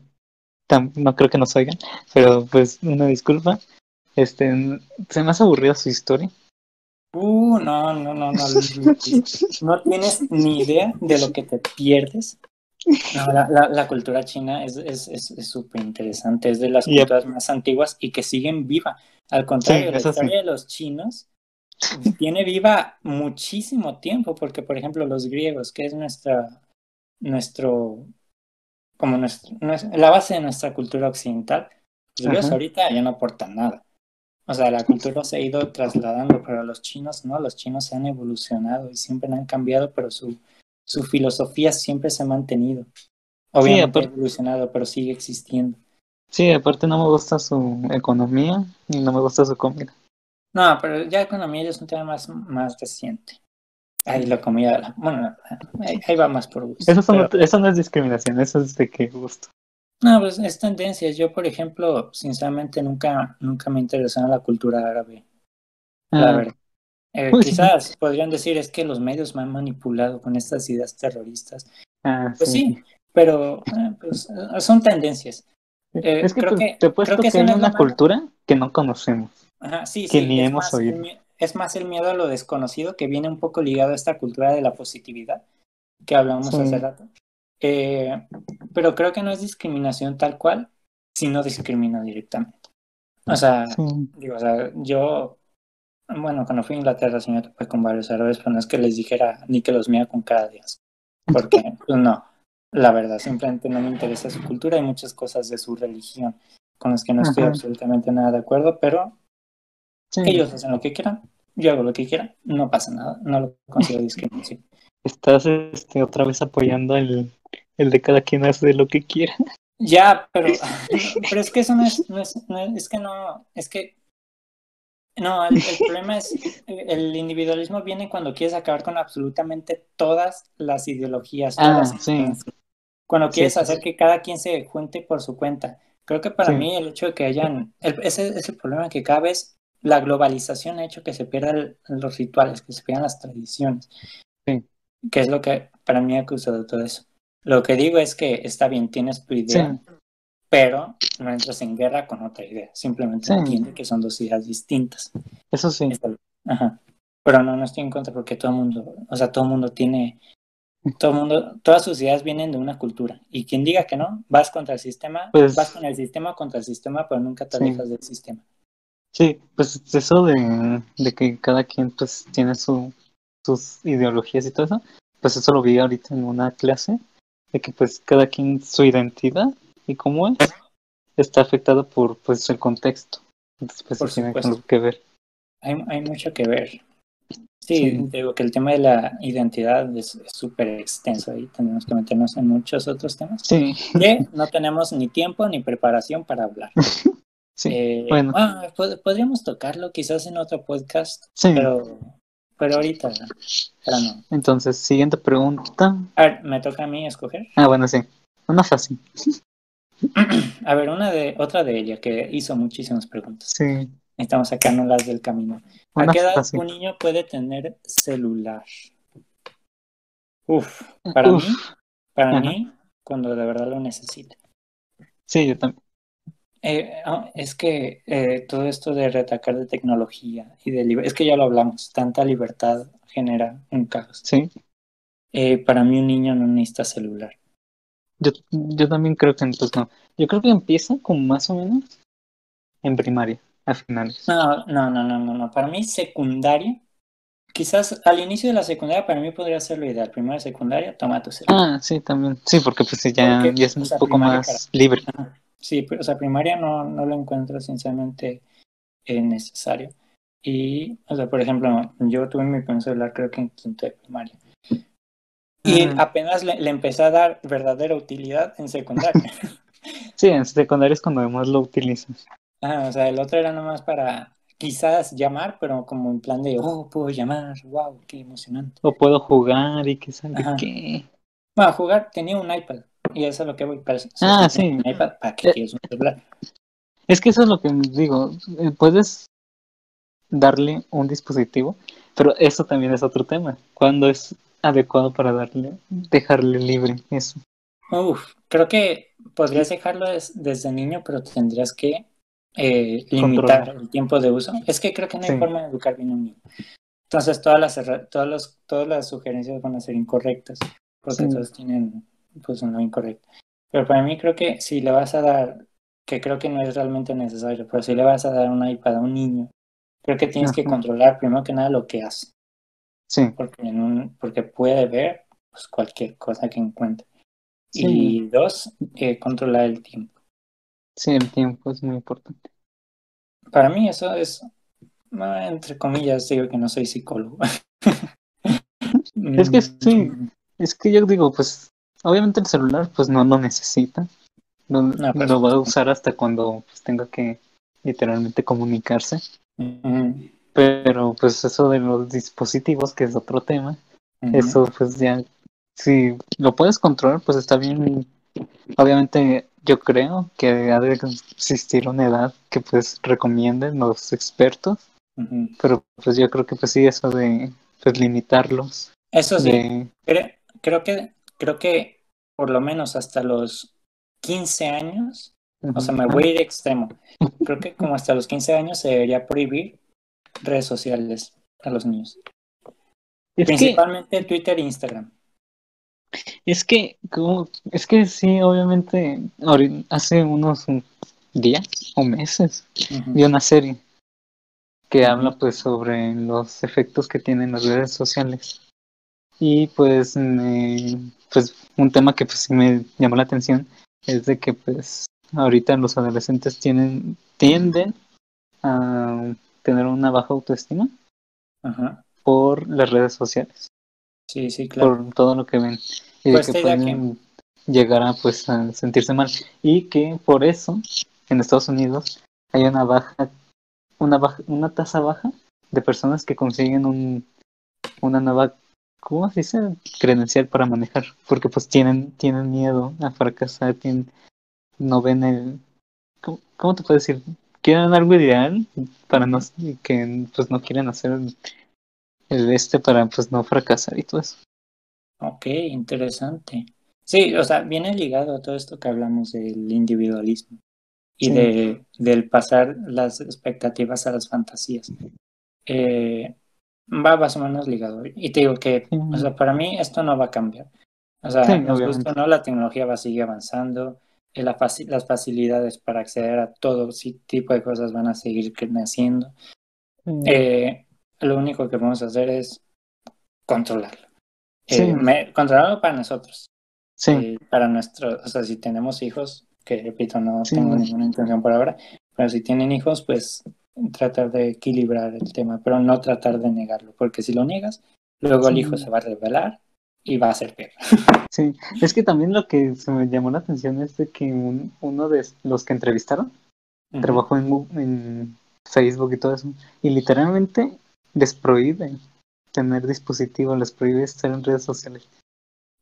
no creo que nos oigan, pero pues una disculpa. Este, se me hace aburrido su historia. Uh, no, no, no, no. No tienes ni idea de lo que te pierdes. la, la, cultura china es súper es, es, interesante, es de las culturas más antiguas y que siguen viva. Al contrario, la historia de los chinos tiene viva muchísimo tiempo, porque por ejemplo los griegos, que es nuestra, nuestro, como nuestro, la base de nuestra cultura occidental, los griegos ahorita ya no aportan nada. O sea, la cultura se ha ido trasladando, pero los chinos no, los chinos se han evolucionado y siempre han cambiado, pero su, su filosofía siempre se ha mantenido. Obviamente ha evolucionado, pero sigue existiendo. Sí, aparte no me gusta su economía y no me gusta su comida. No, pero ya economía es un tema más, más reciente. Ahí la comida, bueno, ahí, va más por gusto. Eso, no es discriminación, eso es de qué gusto. No, pues es tendencia. Yo, por ejemplo, sinceramente nunca, nunca me interesó en la cultura árabe. La ah. verdad. Eh, quizás podrían decir es que los medios me han manipulado con estas ideas terroristas. Ah, pues sí, pero eh, pues, son tendencias. Eh, es que, creo que te puesto que, que hay una cultura que no conocemos sí, que ni hemos más, oído. Es más el miedo a lo desconocido que viene un poco ligado a esta cultura de la positividad que hablamos hace rato. Eh, pero creo que no es discriminación tal cual si no discrimina directamente. O sea, digo, o sea, yo, bueno, cuando fui a Inglaterra sí me topé con varios árabes, pero no es que les dijera ni que los mía con cada día. Porque, pues no, la verdad, simplemente no me interesa su cultura y muchas cosas de su religión con las que no estoy absolutamente nada de acuerdo, pero ellos hacen lo que quieran, yo hago lo que quiera, no pasa nada, no lo considero discriminación. Estás este, otra vez apoyando el, el de cada quien hace lo que quiera. Ya, pero, pero es que eso no es, no es, es, que no, es que, no, el, problema es, el individualismo viene cuando quieres acabar con absolutamente todas las ideologías, ah, cuando quieres hacer que cada quien se junte por su cuenta. Creo que para mí el hecho de que hayan, ese es el problema, que cada vez la globalización ha hecho que se pierdan los rituales, que se pierdan las tradiciones. Sí. Que es lo que para mí ha causado todo eso. Lo que digo es que está bien, tienes tu idea, pero no entras en guerra con otra idea. Simplemente entiende que son dos ideas distintas. Eso sí. Ajá. Pero no, no estoy en contra porque todo el mundo, o sea, todo el mundo tiene, todo el mundo, todas sus ideas vienen de una cultura. Y quien diga que no, vas contra el sistema, pues vas con el sistema contra el sistema, pero nunca te alejas del sistema. Sí, pues eso de, de que cada quien pues tiene su, sus ideologías y todo eso, pues eso lo vi ahorita en una clase, de que pues cada quien su identidad y cómo es, está afectado por pues el contexto. Entonces pues tiene que ver. Hay, hay mucho que ver. Sí, digo que el tema de la identidad es súper extenso y tenemos que meternos en muchos otros temas sí. que no tenemos ni tiempo ni preparación para hablar. Sí, eh, bueno. Ah, podríamos tocarlo quizás en otro podcast, pero pero ahorita, pero no. Entonces, siguiente pregunta. A ver, me toca a mí escoger. Ah, bueno, sí. Una fácil. A ver, una de, otra de ella que hizo muchísimas preguntas. Sí. Necesitamos sacarnos las del camino. ¿A qué edad fácil. un niño puede tener celular? Uf, para Uf. mí, para Ajá. mí, cuando de verdad lo necesite. Sí, yo también. Eh, ah, es que eh, todo esto de retacar de tecnología y de liber- es que ya lo hablamos, tanta libertad genera un caos. Sí. Eh, para mí un niño no necesita celular. Yo, yo también creo que entonces no. Yo creo que empieza como más o menos en primaria, a finales. No, no, no, no, no, no. Para mí secundaria, quizás al inicio de la secundaria para mí podría ser lo ideal. Primero de secundaria, toma tu celular. Ah, sí, también. Sí, porque pues ya, Porque, ya es un poco primaria, más libre. Sí, pero, o sea, primaria no, no lo encuentro sinceramente eh, necesario. Y, o sea, por ejemplo, yo tuve mi primer celular creo que en quinto de primaria. Y Ah. apenas le, le empecé a dar verdadera utilidad en secundaria. Sí, en secundaria es cuando más lo utilizas. Ajá, o sea, el otro era nomás para quizás llamar, pero como en plan de, oh, puedo llamar, wow, qué emocionante. O puedo jugar y qué sabe Ajá. qué. Bueno, jugar tenía un iPad y eso es lo que voy para Ah, sí. Un iPad, ¿para qué Eh. quieres un celular? Es que eso es lo que digo. eh, Puedes darle un dispositivo, pero eso también es otro tema. ¿Cuándo es adecuado para darle, dejarle libre eso? Uf, creo que podrías dejarlo des- desde niño, pero tendrías que eh, limitar Controlar. el tiempo de uso. Es que creo que no hay Sí. forma de educar bien a un niño. Entonces todas las todas los- todas las sugerencias van a ser incorrectas, porque Sí. todos tienen pues lo incorrecto. Pero para mí creo que si le vas a dar, que creo que no es realmente necesario, pero si le vas a dar un iPad a un niño, creo que tienes que controlar primero que nada lo que hace, Sí, porque, en un- porque puede ver pues, cualquier cosa que encuentre. Sí. Y dos, eh, controlar el tiempo. sí, el tiempo es muy importante. Para mí eso es, no, entre comillas, digo que no soy psicólogo. Es que sí. Mm, Es que yo digo, pues, obviamente el celular, pues no lo necesita. No, No, pues, lo va a usar hasta cuando pues, tenga que literalmente comunicarse. Pero pues eso de los dispositivos, que es otro tema, eso pues ya, si lo puedes controlar, pues está bien. Obviamente yo creo que ha de existir una edad que pues recomienden los expertos, pero pues yo creo que pues sí, eso de pues limitarlos. Eso sí, De, cre- creo que, creo que por lo menos hasta los 15 años, o sea, me voy a ir extremo. Creo que como hasta los 15 años se debería prohibir redes sociales a los niños. Es que, Principalmente Twitter e Instagram. es que, como- es que sí, obviamente, hace unos días o meses Ujú. vi una serie que habla pues sobre los efectos que tienen las redes sociales. Y pues, me- pues un tema que pues sí me llamó la atención es de que pues ahorita los adolescentes tienen, tienden a tener una baja autoestima Ajá. por las redes sociales. Sí, sí, claro. por todo lo que ven y de Pues que pueden llegar a pues a sentirse mal y que por eso en Estados Unidos hay una baja una baja, una tasa baja de personas que consiguen un una nueva ¿cómo se dice? credencial para manejar porque pues tienen tienen miedo a fracasar tienen, no ven el ¿cómo, cómo te puedo decir? quieren algo ideal para no que pues no quieren hacer el, el este para pues no fracasar y todo eso Ok, interesante. Sí, o sea, viene ligado a todo esto que hablamos del individualismo y Sí. de, del pasar las expectativas a las fantasías. Eh, va más o menos ligado. Y te digo que, o sea, para mí esto no va a cambiar. O sea, Sí, nos gusta o no, la tecnología va a seguir avanzando, eh, la faci- las facilidades para acceder a todo tipo de cosas van a seguir naciendo. Eh, lo único que vamos a hacer es controlarlo. Eh, me- controlarlo para nosotros, Sí, eh, para nuestros, o sea, si tenemos hijos, que repito, no tengo ninguna intención por ahora, pero si tienen hijos, pues tratar de equilibrar el tema, pero no tratar de negarlo, porque si lo niegas, luego el hijo se va a rebelar y va a ser peor. sí. Es que también lo que se me llamó la atención es de que un- uno de los que entrevistaron trabajó en, Facebook y todo eso, y literalmente les prohíben tener dispositivos, les prohíbe estar en redes sociales.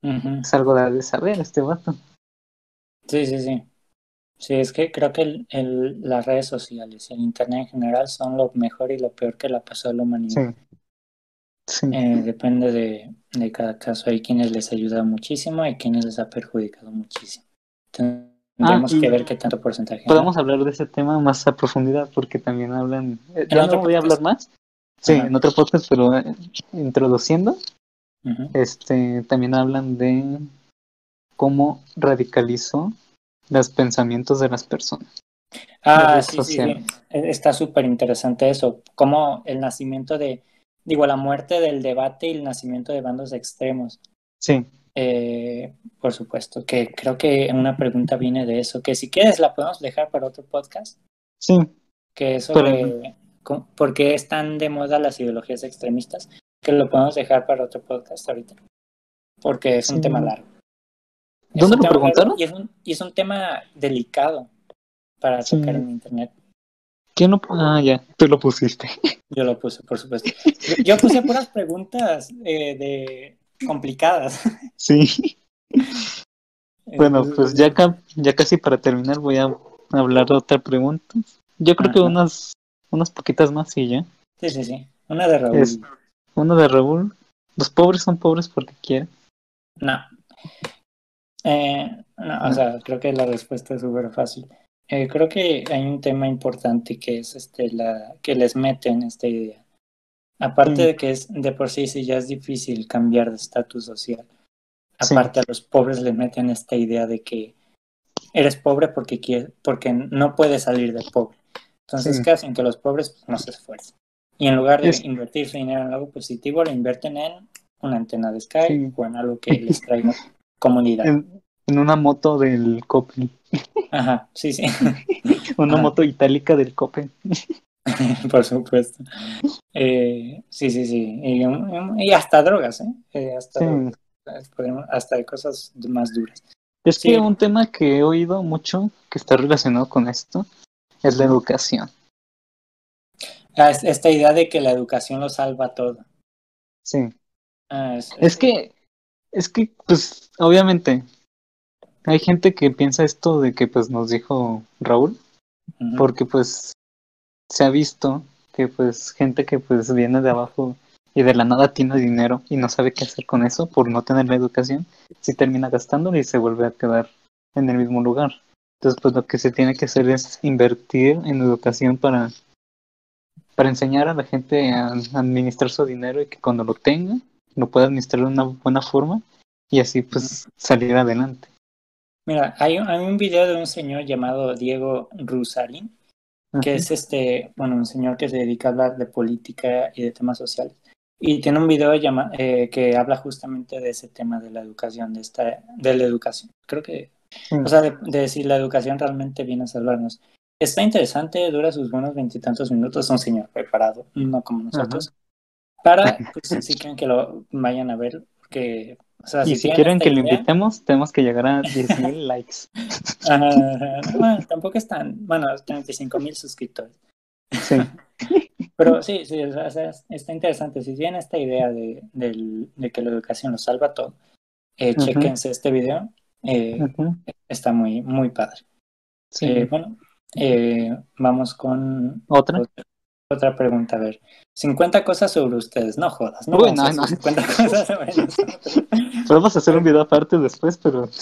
Ujú. Es algo de saber este vato. Sí, sí, sí. Sí, es que creo que el, el- las redes sociales y el Internet en general son lo mejor y lo peor que le ha pasado a la humanidad. Sí. Sí. Eh, depende de, de cada caso. Hay quienes les ayuda muchísimo, hay quienes les ha perjudicado muchísimo. Tendremos Ah, y que ver qué tanto porcentaje. ¿no? Podemos hablar de ese tema más a profundidad porque también hablan. eh, Ya otro no voy a hablar más. Sí, Ajá. en otro podcast, pero eh, introduciendo, este, también hablan de cómo radicalizó los pensamientos de las personas. Ah, sí, sí. E- Está súper interesante eso. Como el nacimiento de, digo, la muerte del debate y el nacimiento de bandos extremos. Sí, Eh, por supuesto, que creo que una pregunta viene de eso, que si quieres la podemos dejar para otro podcast, sí, que es Pero- sobre por qué están de moda las ideologías extremistas, que lo podemos dejar para otro podcast ahorita, porque es un tema largo. ¿Dónde lo preguntaron? Y es, un, y es un tema delicado para Sí. tocar en internet. ¿Quién lo Ah, ya, tú lo pusiste. Yo lo puse, por supuesto. Yo, puse puras preguntas eh, de complicadas. Sí. Bueno, pues ya, ca- ya casi para terminar voy a hablar de otra pregunta. Yo creo que unas, unas poquitas más y ya. Sí, sí, sí. Una de Raúl. Es- Uno de Raúl. Los pobres son pobres porque quieren. No. Eh, no, o sea, creo que la respuesta es súper fácil. Eh, creo que hay un tema importante que es este la que les meten esta idea. Aparte Mm. de que es de por sí sí ya es difícil cambiar de estatus social. Sí. Aparte a los pobres les meten esta idea de que eres pobre porque quiere, porque no puedes salir de pobre. Entonces, Sí. ¿qué hacen? Que los pobres pues, no se esfuercen. Y en lugar de Es- invertir su dinero en algo positivo, lo invierten en una antena de Sky Sí. o en algo que les traiga comodidad. En, en una moto del Coppel. Ajá, sí, sí, Una Ajá. moto itálica del Coppel. por supuesto. Eh, sí, sí, sí. Y, y hasta drogas, ¿eh? Eh, hasta, Sí. drogas, hasta cosas más duras. Es Sí. que un tema que he oído mucho que está relacionado con esto es la educación. Ah, es- esta idea de que la educación lo salva todo. Sí. Ah, es, Es que, es que, pues, obviamente, hay gente que piensa esto de que, pues, nos dijo Raúl, porque, pues, se ha visto que, pues, gente que, pues, viene de abajo y de la nada tiene dinero y no sabe qué hacer con eso por no tener la educación, sí termina gastándolo y se vuelve a quedar en el mismo lugar. Entonces, pues, lo que se tiene que hacer es invertir en educación para, para enseñar a la gente a administrar su dinero y que cuando lo tenga, lo pueda administrar de una buena forma y así, pues, salir adelante. Mira, hay, un- hay un video de un señor llamado Diego Rusarín, que Ajá. es este, bueno, un señor que se dedica a hablar de política y de temas sociales. Y tiene un video llama, eh, que habla justamente de ese tema de la educación, de esta, de la educación. Creo que, Sí. o sea, de, de si la educación realmente viene a salvarnos. Está interesante, dura sus buenos veintitantos minutos, un señor preparado, no como nosotros. Para, pues si quieren que lo vayan a ver, porque, o sea, Y si quieren que lo invitemos, tenemos que llegar a 10.000 likes. Ajá. Bueno, tampoco es tan, bueno, 35 mil suscriptores. Sí, Pero sí, sí, o sea, es- está interesante. Si tienen esta idea de, del- de que la educación lo salva todo, eh, Ujú. chéquense este video. eh, está muy, muy padre. sí. Eh, bueno, eh, vamos con ¿Otra? otra, otra pregunta. A ver, 50 cosas sobre ustedes. No jodas, no, Uy, vamos a no, hacer no. 50 cosas sobre nosotros. Podemos hacer un video aparte después, pero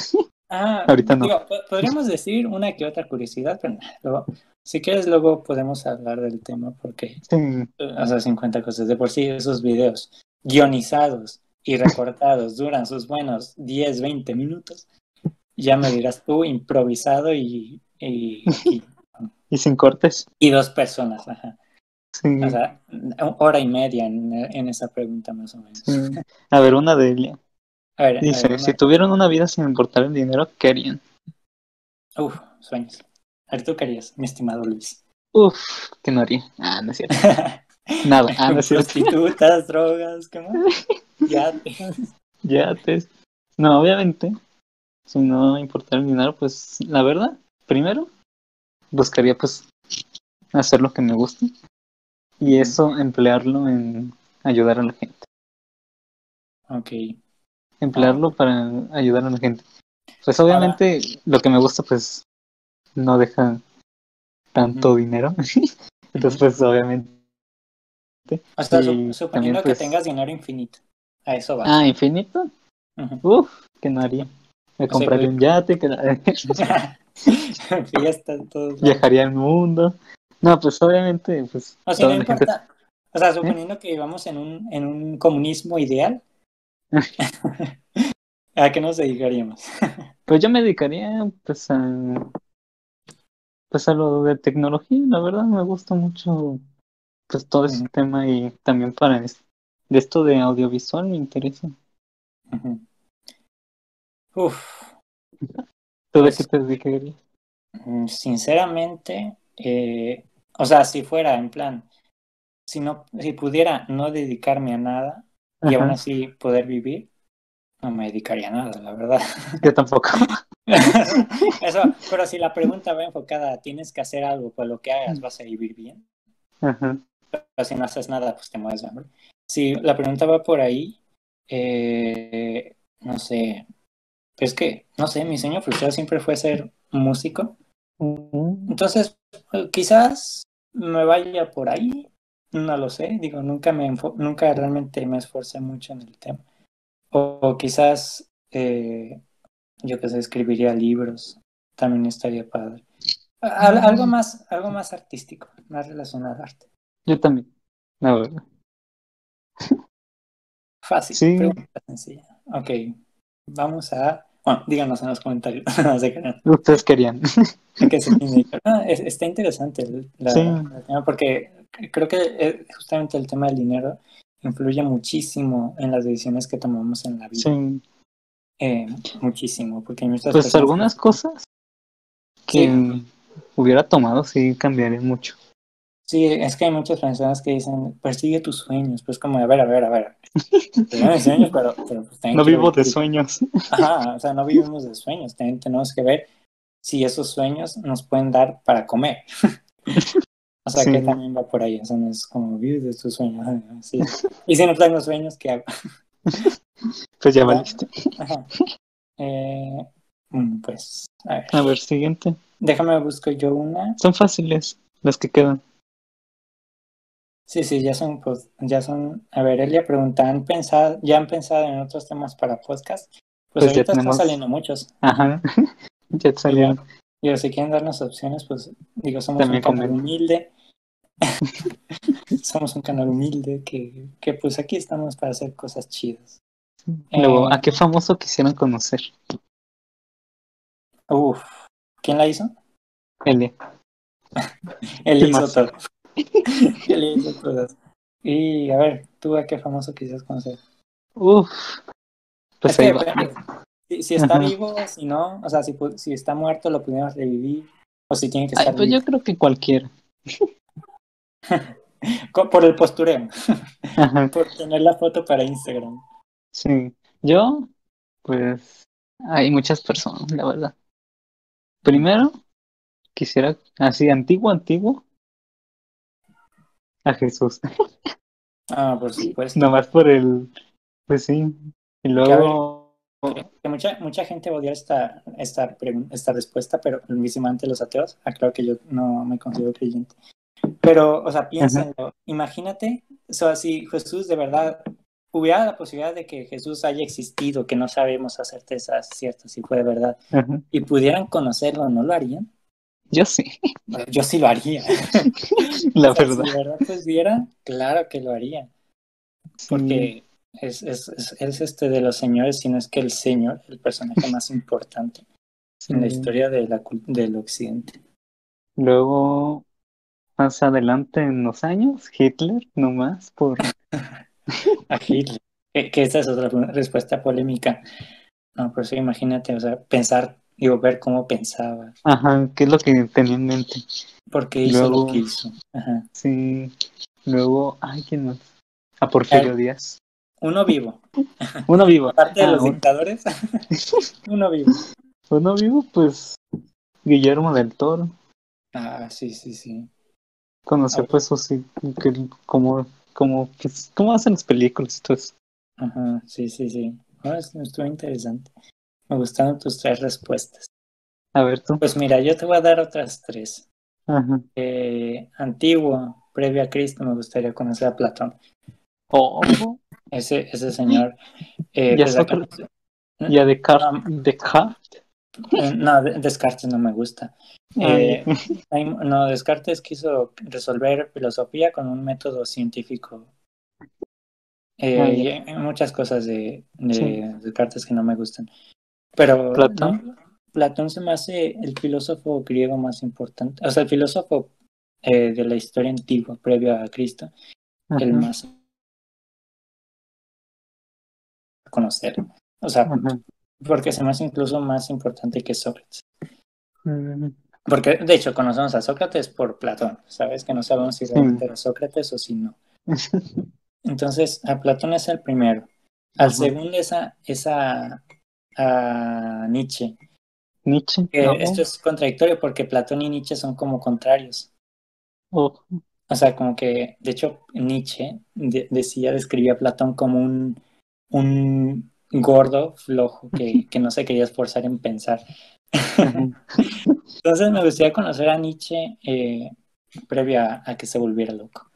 Ah, Ahorita no. digo, po- podríamos decir una que otra curiosidad, pero luego, si quieres luego podemos hablar del tema porque, sí, o sea, 50 cosas. De por sí esos videos guionizados y recortados duran sus buenos 10, 20 minutos. Ya me dirás tú, improvisado y, y, y, y sin cortes. y dos personas, ajá. Sí. O sea, hora y media en, en esa pregunta más o menos. sí. A ver, una de Elia. A ver, a Dice, ver, si tuvieran una vida sin importar el dinero, ¿qué harían? uf, sueños. A ver, tú querías, mi estimado Luis. Uf, ¿qué no haría? Ah, no es cierto. Nada, ah, no es cierto. Prostitutas, drogas, ¿qué más? Ya. Ya te... No, obviamente, si no me importara el dinero, pues la verdad, primero, buscaría pues hacer lo que me gusta y eso emplearlo en ayudar a la gente. Ok. emplearlo para ayudar a la gente. Pues obviamente lo que me gusta pues no deja tanto dinero. Entonces pues obviamente. También, suponiendo pues- que tengas dinero infinito. A eso va. Ah, infinito. Ujú. Uf, que no haría. Me compraría pues- un yate, que Fiesta, todo. viajaría al mundo. No, pues obviamente, pues O sea, no gente-. O sea, suponiendo que vivamos en un, en un comunismo ideal, ¿a qué nos dedicaríamos? Pues yo me dedicaría pues a pues a lo de tecnología, la verdad me gusta mucho pues todo ese tema y también para de esto de audiovisual me interesa. Ujú. Uf, ¿Tú de Pues- qué te dedicarías? mm, sinceramente, eh, o sea, si fuera en plan, si no, si pudiera no dedicarme a nada y aún así poder vivir, no me dedicaría a nada, la verdad. Yo tampoco. Eso, pero si la pregunta va enfocada tienes que hacer algo, pues lo que hagas vas a vivir bien. Ajá. Pero si no haces nada, pues te mueres de hambre. Si la pregunta va por ahí, eh, no sé, es que, no sé, mi sueño frustrado siempre fue ser músico. Entonces, quizás me vaya por ahí, no lo sé, digo, nunca me nunca realmente me esforcé mucho en el tema. O, o quizás, eh, yo que sé, escribiría libros, también estaría padre. Al- algo más, algo más artístico, más relacionado al arte. Yo también. La verdad. Fácil, Sí. pregunta sencilla. Ok, vamos a... Bueno, díganos en los comentarios. no sé qué, Ustedes querían. qué. Ah, es- está interesante el, la- Sí. el tema porque creo que eh, justamente el tema del dinero influye muchísimo en las decisiones que tomamos en la vida. Sí. Eh, muchísimo, porque hay muchas Pues personas algunas que- cosas que Sí. hubiera tomado sí cambiarían mucho. Sí, es que hay muchas personas que dicen, persigue tus sueños. Pues como, a ver, a ver, a ver. Tengo mis sueños, pero, pero pues No vivo de sueños. Ajá, o sea, no vivimos de sueños, también tenemos que ver si esos sueños nos pueden dar para comer. o sea, Sí. que también va por ahí, o sea, no es como vivir de tus sueños. sí. Y si no tengo sueños, ¿qué hago? Pues ya valiste. Ajá. Eh, mm, pues, a ver, A ver, siguiente. déjame busco yo una. Son fáciles las que quedan. Sí, sí, ya son, pues, ya son. A ver, Elia pregunta, ¿han pensado, ya han pensado en otros temas para podcast? Pues, Pues ahorita tenemos- están saliendo muchos. Ajá. ya salieron. Y si quieren darnos opciones, pues digo, somos También un canal humilde. somos un canal humilde que, que pues aquí estamos para hacer cosas chidas. Luego, Eh, ¿a qué famoso quisieran conocer? Uf, ¿quién la hizo? Elia. Él ¿Qué hizo más? Y a ver, ¿tú a qué famoso quisieras conocer? Uf. Pues Es que, si, si está Ajá. vivo, si no, o sea, si, si está muerto lo pudimos revivir, o si tiene que Ay, estar pues vivo. yo creo que cualquiera. Por el postureo, Ajá. por tener la foto para Instagram. Sí. Yo, pues, hay muchas personas, la verdad. Primero, quisiera, así, antiguo, antiguo, a Jesús. Ah, por supuesto. Nomás por el, pues sí. Y luego, que mucha, mucha gente va a odiar esta, esta, esta respuesta, pero mismamente los ateos, aclaro que yo no me considero creyente. Pero, o sea, piénsenlo, imagínate, o sea, si Jesús de verdad, hubiera la posibilidad de que Jesús haya existido, que no sabemos a certeza cierta si fue de verdad, ajá, y pudieran conocerlo, ¿no lo harían? Yo sí, Bueno, Yo sí lo haría. la O sea, verdad. Si de verdad pues viera, claro que lo haría, Sí. porque es, es, es, es este de los señores, si no es que el señor, el personaje más importante. en la historia de la, del occidente. Luego, más adelante en los años, Hitler, nomás por, A Hitler. Que, que esta es otra respuesta polémica. No, por eso imagínate, o sea, pensar, digo, ver cómo pensaba, ajá, qué es lo que tenía en mente. por qué hizo Luego- lo que hizo. Ajá. Sí. Luego, ay, ¿quién más? A Porfirio Ay. Díaz. Uno vivo. Uno vivo. Aparte de Ah, los dictadores, uno vivo. uno vivo, pues, Guillermo del Toro. Ah, sí, sí, sí. Conocer, Ah, pues, su, sí, que, cómo, cómo, pues, cómo hacen las películas y todo eso. Ajá, sí, sí, sí. Oh, estuvo interesante. Me gustaron tus tres respuestas. A ver tú. Pues mira, yo te voy a dar otras tres. Ajá. Eh, antiguo, previo a Cristo, me gustaría conocer a Platón. Oh, Ese, ese señor. eh, Ya Descartes. No, Descartes. eh, no, De- Descartes no me gusta. Eh, hay- no, Descartes quiso resolver filosofía con un método científico. Eh, Ah, ya. hay muchas cosas de, de Sí. Descartes que no me gustan. Pero Platón. no, Platón se me hace el filósofo griego más importante, o sea, el filósofo eh, de la historia antigua, previo a Cristo, el más conocer. O sea, ajá. porque se me hace incluso más importante que Sócrates. Mm, Porque, de hecho, conocemos a Sócrates por Platón, ¿sabes? Que no sabemos si realmente era Sócrates o si no. Entonces, a Platón es el primero. Al segundo es a, es a, Nietzsche. Nietzsche. No. Esto es contradictorio porque Platón y Nietzsche son como contrarios. Oh, O sea, como que, de hecho, Nietzsche de- decía, describía a Platón como un, un gordo flojo que, que no se quería esforzar en pensar. Entonces me gustaría conocer a Nietzsche eh, previo a, que se volviera loco.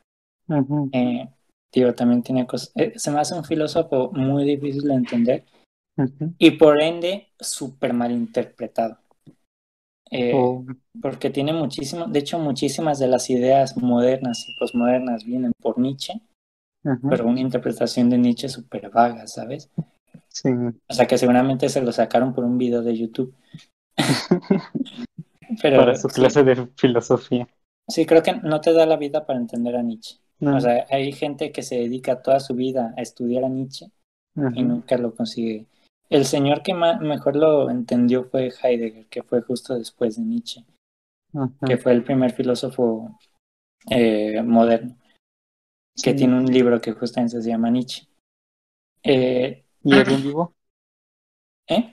Eh, digo, también tiene cosas. eh, se me hace un filósofo muy difícil de entender Y por ende súper mal interpretado. Eh, Oh, Porque tiene muchísimo, de hecho, muchísimas de las ideas modernas y posmodernas vienen por Nietzsche, pero una interpretación de Nietzsche súper vaga, ¿sabes? Sí. O sea, que seguramente se lo sacaron por un video de YouTube. Pero Para su sí, clase de filosofía. sí, creo que no te da la vida para entender a Nietzsche. No. O sea, hay gente que se dedica toda su vida a estudiar a Nietzsche Ajá. y nunca lo consigue. El señor que mejor lo entendió fue Heidegger, que fue justo después de Nietzsche, Ajá. que fue el primer filósofo eh, moderno, que Sí. tiene un libro que justamente se llama Nietzsche. Eh, ¿Y alguien vivo? ¿eh?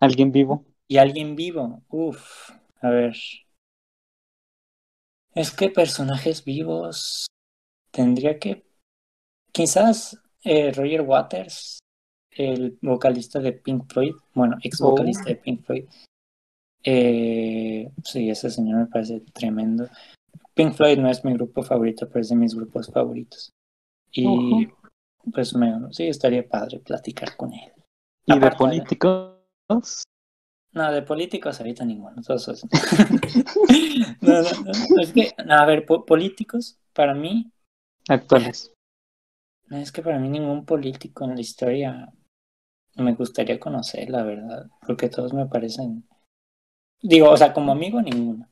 ¿Alguien vivo? Y alguien vivo, uff, a ver. Es que personajes vivos tendría que, quizás eh, Roger Waters, el vocalista de Pink Floyd, bueno, ex vocalista Oh. de Pink Floyd. Eh, sí, ese señor me parece tremendo. Pink Floyd no es mi grupo favorito, pero es de mis grupos favoritos. Y Ujú. pues me, sí, estaría padre platicar con él. ¿Y de políticos? No, de políticos ahorita ninguno. Todos no, no, no, es que, no, a ver, po- políticos, para mí, Actuales. no, es que para mí ningún político en la historia me gustaría conocer, la verdad, porque todos me parecen, digo, o sea, como amigo ninguno.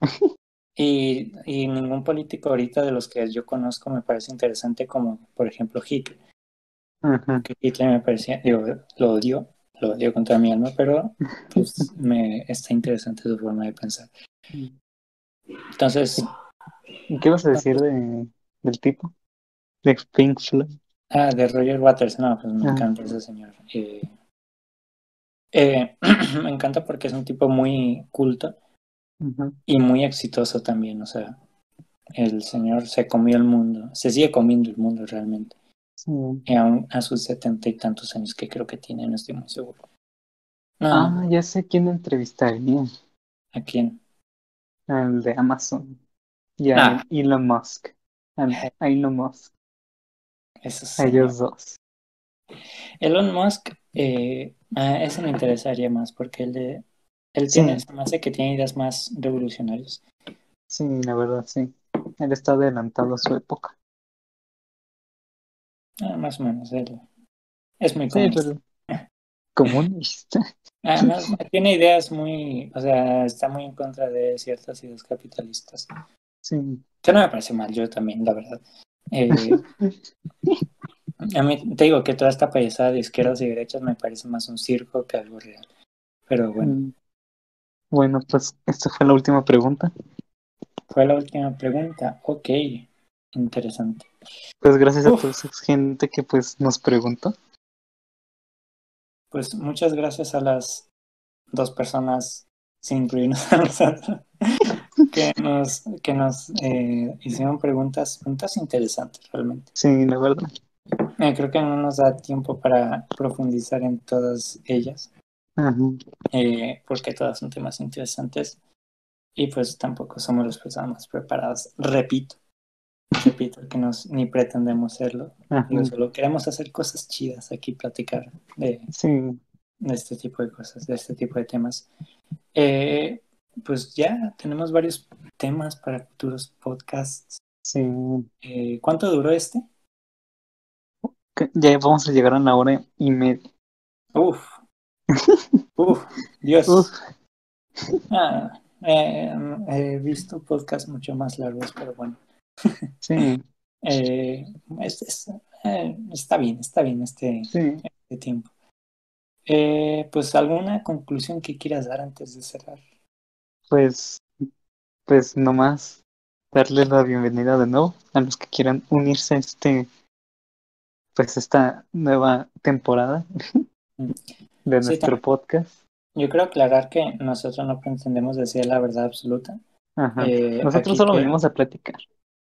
Y, y ningún político ahorita de los que yo conozco me parece interesante como, por ejemplo, Hitler. Ajá. que Hitler me parecía, digo, lo odio, lo odio contra mi alma, pero pues me está interesante su forma de pensar. Entonces, ¿Y qué vas a decir de, del tipo? De Pink Floyd. Ah, de Roger Waters, no, pues me Ah. encanta ese señor. Eh, eh, me encanta porque es un tipo muy culto y muy exitoso también, o sea, el señor se comió el mundo, se sigue comiendo el mundo realmente, Sí. y aún a sus setenta y tantos años que creo que tiene, no estoy muy seguro. No, Ah, ya sé quién entrevistaría. ¿a quién? Al de Amazon. Y a Ah. Elon Musk. A Elon Musk. Ellos dos. Elon Musk, eh, a ese me interesaría más porque él, de, él Sí. tiene, hace que tiene ideas más revolucionarias. Sí, la verdad, sí. Él está adelantado a su época. Ah, más o menos, él es muy Sí, comunista. pero. Comunista. Además, tiene ideas muy, o sea, está muy en contra de ciertas ideas capitalistas. Sí. Que no me parece mal, yo también, la verdad. Eh, a mí te digo que toda esta payasada de izquierdas y derechas me parece más un circo que algo real. Pero bueno, Mm. Bueno, pues esta fue la última pregunta. fue la última pregunta. Ok, interesante. Pues gracias a toda gente que pues nos preguntó. Pues muchas gracias a las dos personas, sin incluirnos a nosotros, que nos, que nos eh, hicieron preguntas, preguntas interesantes realmente. Sí, la verdad. Eh, creo que no nos da tiempo para profundizar en todas ellas, Ajá. eh, porque todas son temas interesantes y pues tampoco somos las personas más preparadas. Repito, repito que nos, ni pretendemos serlo. Solo queremos hacer cosas chidas aquí, platicar de, Sí, de este tipo de cosas, de este tipo de temas. Eh, pues ya tenemos varios temas para futuros podcasts. sí. Eh, ¿Cuánto duró este? Ya vamos a llegar a la hora y media. Uf, uf, Dios. Uf, Ah, eh, he visto podcasts mucho más largos, pero bueno. sí, Eh, es- es- eh, está bien, está bien este, sí. este tiempo. Eh, pues alguna conclusión que quieras dar antes de cerrar. Pues, pues nomás darles la bienvenida de nuevo a los que quieran unirse a este, pues esta nueva temporada de Sí, nuestro podcast. Yo quiero aclarar que nosotros no pretendemos decir la verdad absoluta. Ajá. Eh, Nosotros solo que- venimos a platicar.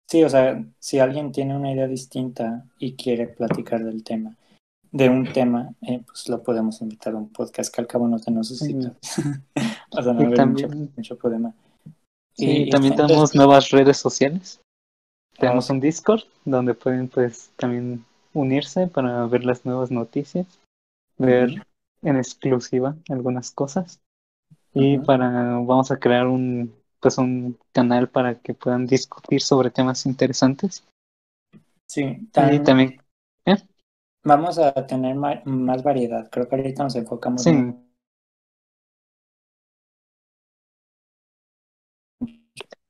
Sí, o sea, si alguien tiene una idea distinta y quiere platicar del tema, de un tema, eh, pues lo podemos invitar a un podcast que al cabo no tenemos Sí. suscriptores. o sea, no Y mucho, también, mucho problema. sí, Y- y también entonces- tenemos nuevas redes sociales. Tenemos Ah, un Discord donde pueden pues también unirse para ver las nuevas noticias, ver en exclusiva algunas cosas y para vamos a crear un pues un canal para que puedan discutir sobre temas interesantes Sí, y también también vamos a tener más variedad. Creo que ahorita nos enfocamos Sí.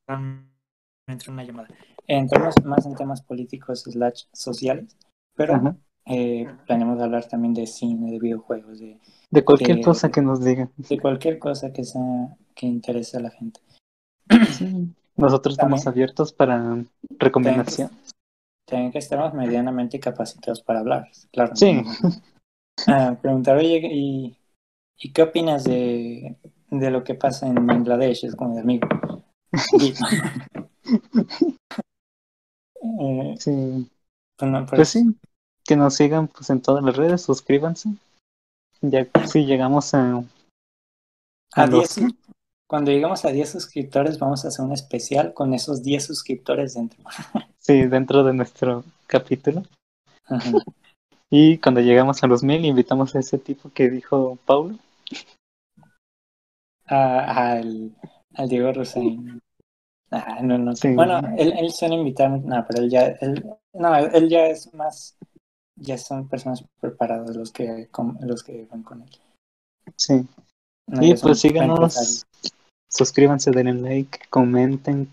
Una llamada. Entramos más en temas políticos slash sociales, pero eh, planeamos hablar también de cine, de videojuegos, de, de cualquier cosa que nos digan de cualquier cosa que sea que interese a la gente. Sí. nosotros estamos abiertos para recomendaciones Tienen que estar medianamente capacitados para hablar, claro. Sí. Ah, preguntar, oye, ¿y, ¿y qué opinas de, de lo que pasa en Bangladesh? Es como de amigo. Eh, sí pues no, pues, pues sí que nos sigan pues en todas las redes suscríbanse ya si llegamos a a a los 10 cuando lleguemos a 10 suscriptores, vamos a hacer un especial con esos 10 suscriptores dentro. sí dentro de nuestro capítulo Ajá. y cuando llegamos a los mil invitamos a ese tipo que dijo Paulo al, al Diego Rosain. Ah, no, no. Bueno, él, él suele invitarme, no, pero él ya, él, no, él ya es más, ya son personas preparadas los que, los que van con él. sí No, y pues síganos suscríbanse denle like comenten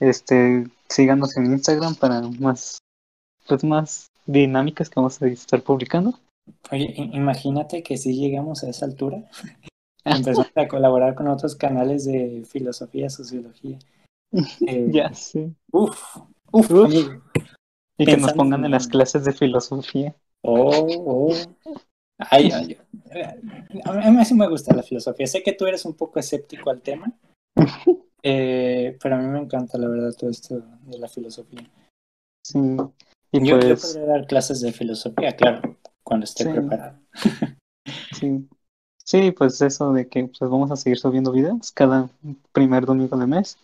este síganos en Instagram para más pues más dinámicas que vamos a estar publicando Oye, imagínate que si llegamos a esa altura, empezamos a colaborar con otros canales de filosofía, sociología. Eh, ya sí Uf, uf, Uf. y que nos pongan en las clases de filosofía Oh, oh. Ay, ay, a mí sí me gusta la filosofía. Sé que tú eres un poco escéptico al tema, eh, pero a mí me encanta, la verdad, todo esto de la filosofía. sí y Yo, yo pues podría dar clases de filosofía, claro, cuando esté Sí. preparado. Sí. Sí, pues eso de que pues vamos a seguir subiendo videos cada primer domingo de mes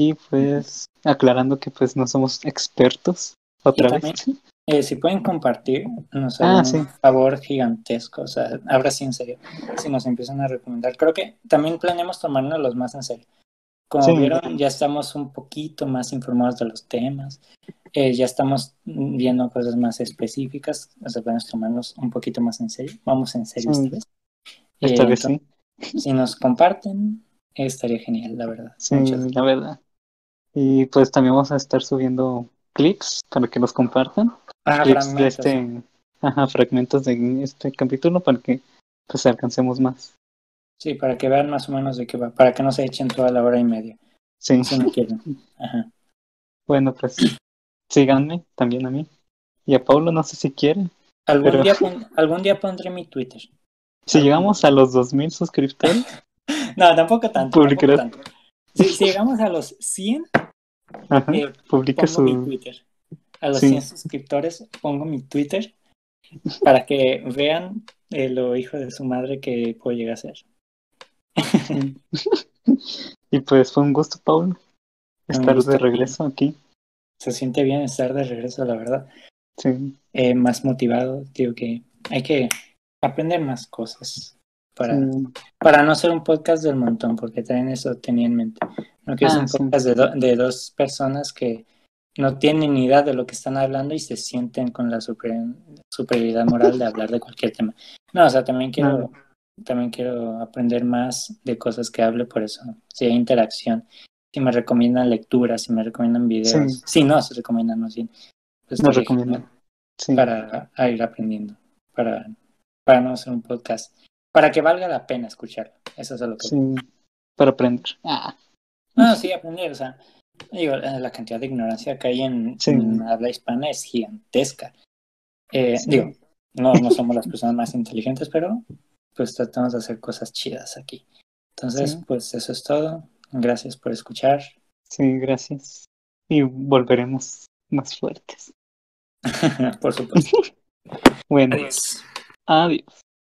y pues aclarando que pues no somos expertos otra Y vez. Eh, si pueden compartir, nos Ah, sí. un favor gigantesco. O sea, ahora sí, en serio, si nos empiezan a recomendar. Creo que también planeamos tomarnos los más en serio. Como Sí. vieron, ya estamos un poquito más informados de los temas. Eh, ya estamos viendo cosas más específicas. O sea, podemos tomarnos un poquito más en serio. Vamos en serio Sí. esta vez. Esta Eh, vez sí. Si nos comparten, estaría genial, la verdad. Sí, Muchas la verdad. Y pues también vamos a estar subiendo clips para que los compartan. Ah, clips de fragmentos. este, ajá, fragmentos de este capítulo para que pues alcancemos más. Sí, para que vean más o menos de qué va. Para que no se echen toda la hora y media. Sí. Si no quieren. Ajá. Bueno, pues síganme también a mí. Y a Paulo no sé si quiere. Algún, Pero- día pon- algún día pondré mi Twitter. Si Algún- llegamos a los 2000 suscriptores, No, tampoco tanto. Publicarás. tampoco tanto. Si, si llegamos a los 100, ajá, eh, publica pongo mi su Twitter. A los Sí. 100 suscriptores pongo mi Twitter para que vean eh, lo hijo de su madre que puede llegar a ser. y pues fue un gusto, Paulo, estar de regreso aquí. Se siente bien estar de regreso, la verdad. Sí. Eh, más motivado, digo que hay que aprender más cosas para, para no ser un podcast del montón, porque también eso tenía en mente. No quiero ser ah, un podcast de, de, dos personas que no tienen ni idea de lo que están hablando y se sienten con la superioridad moral de hablar de cualquier tema. No, o sea, también quiero, también quiero aprender más de cosas que hable, por eso, si hay interacción, si me recomiendan lecturas, si me recomiendan videos, si no se recomiendan, no, sí, pues no recomiendan. Para ir aprendiendo, para, para no hacer un podcast para que valga la pena escucharlo. Eso es lo que. Sí, para aprender. Ah. No, sí, aprender. O sea, digo, la cantidad de ignorancia que hay en, habla hispana es gigantesca. Eh, Digo, no, no somos las personas más inteligentes, pero pues tratamos de hacer cosas chidas aquí. Entonces, pues eso es todo. Gracias por escuchar. Sí, gracias. Y volveremos más fuertes. por supuesto. bueno, adiós.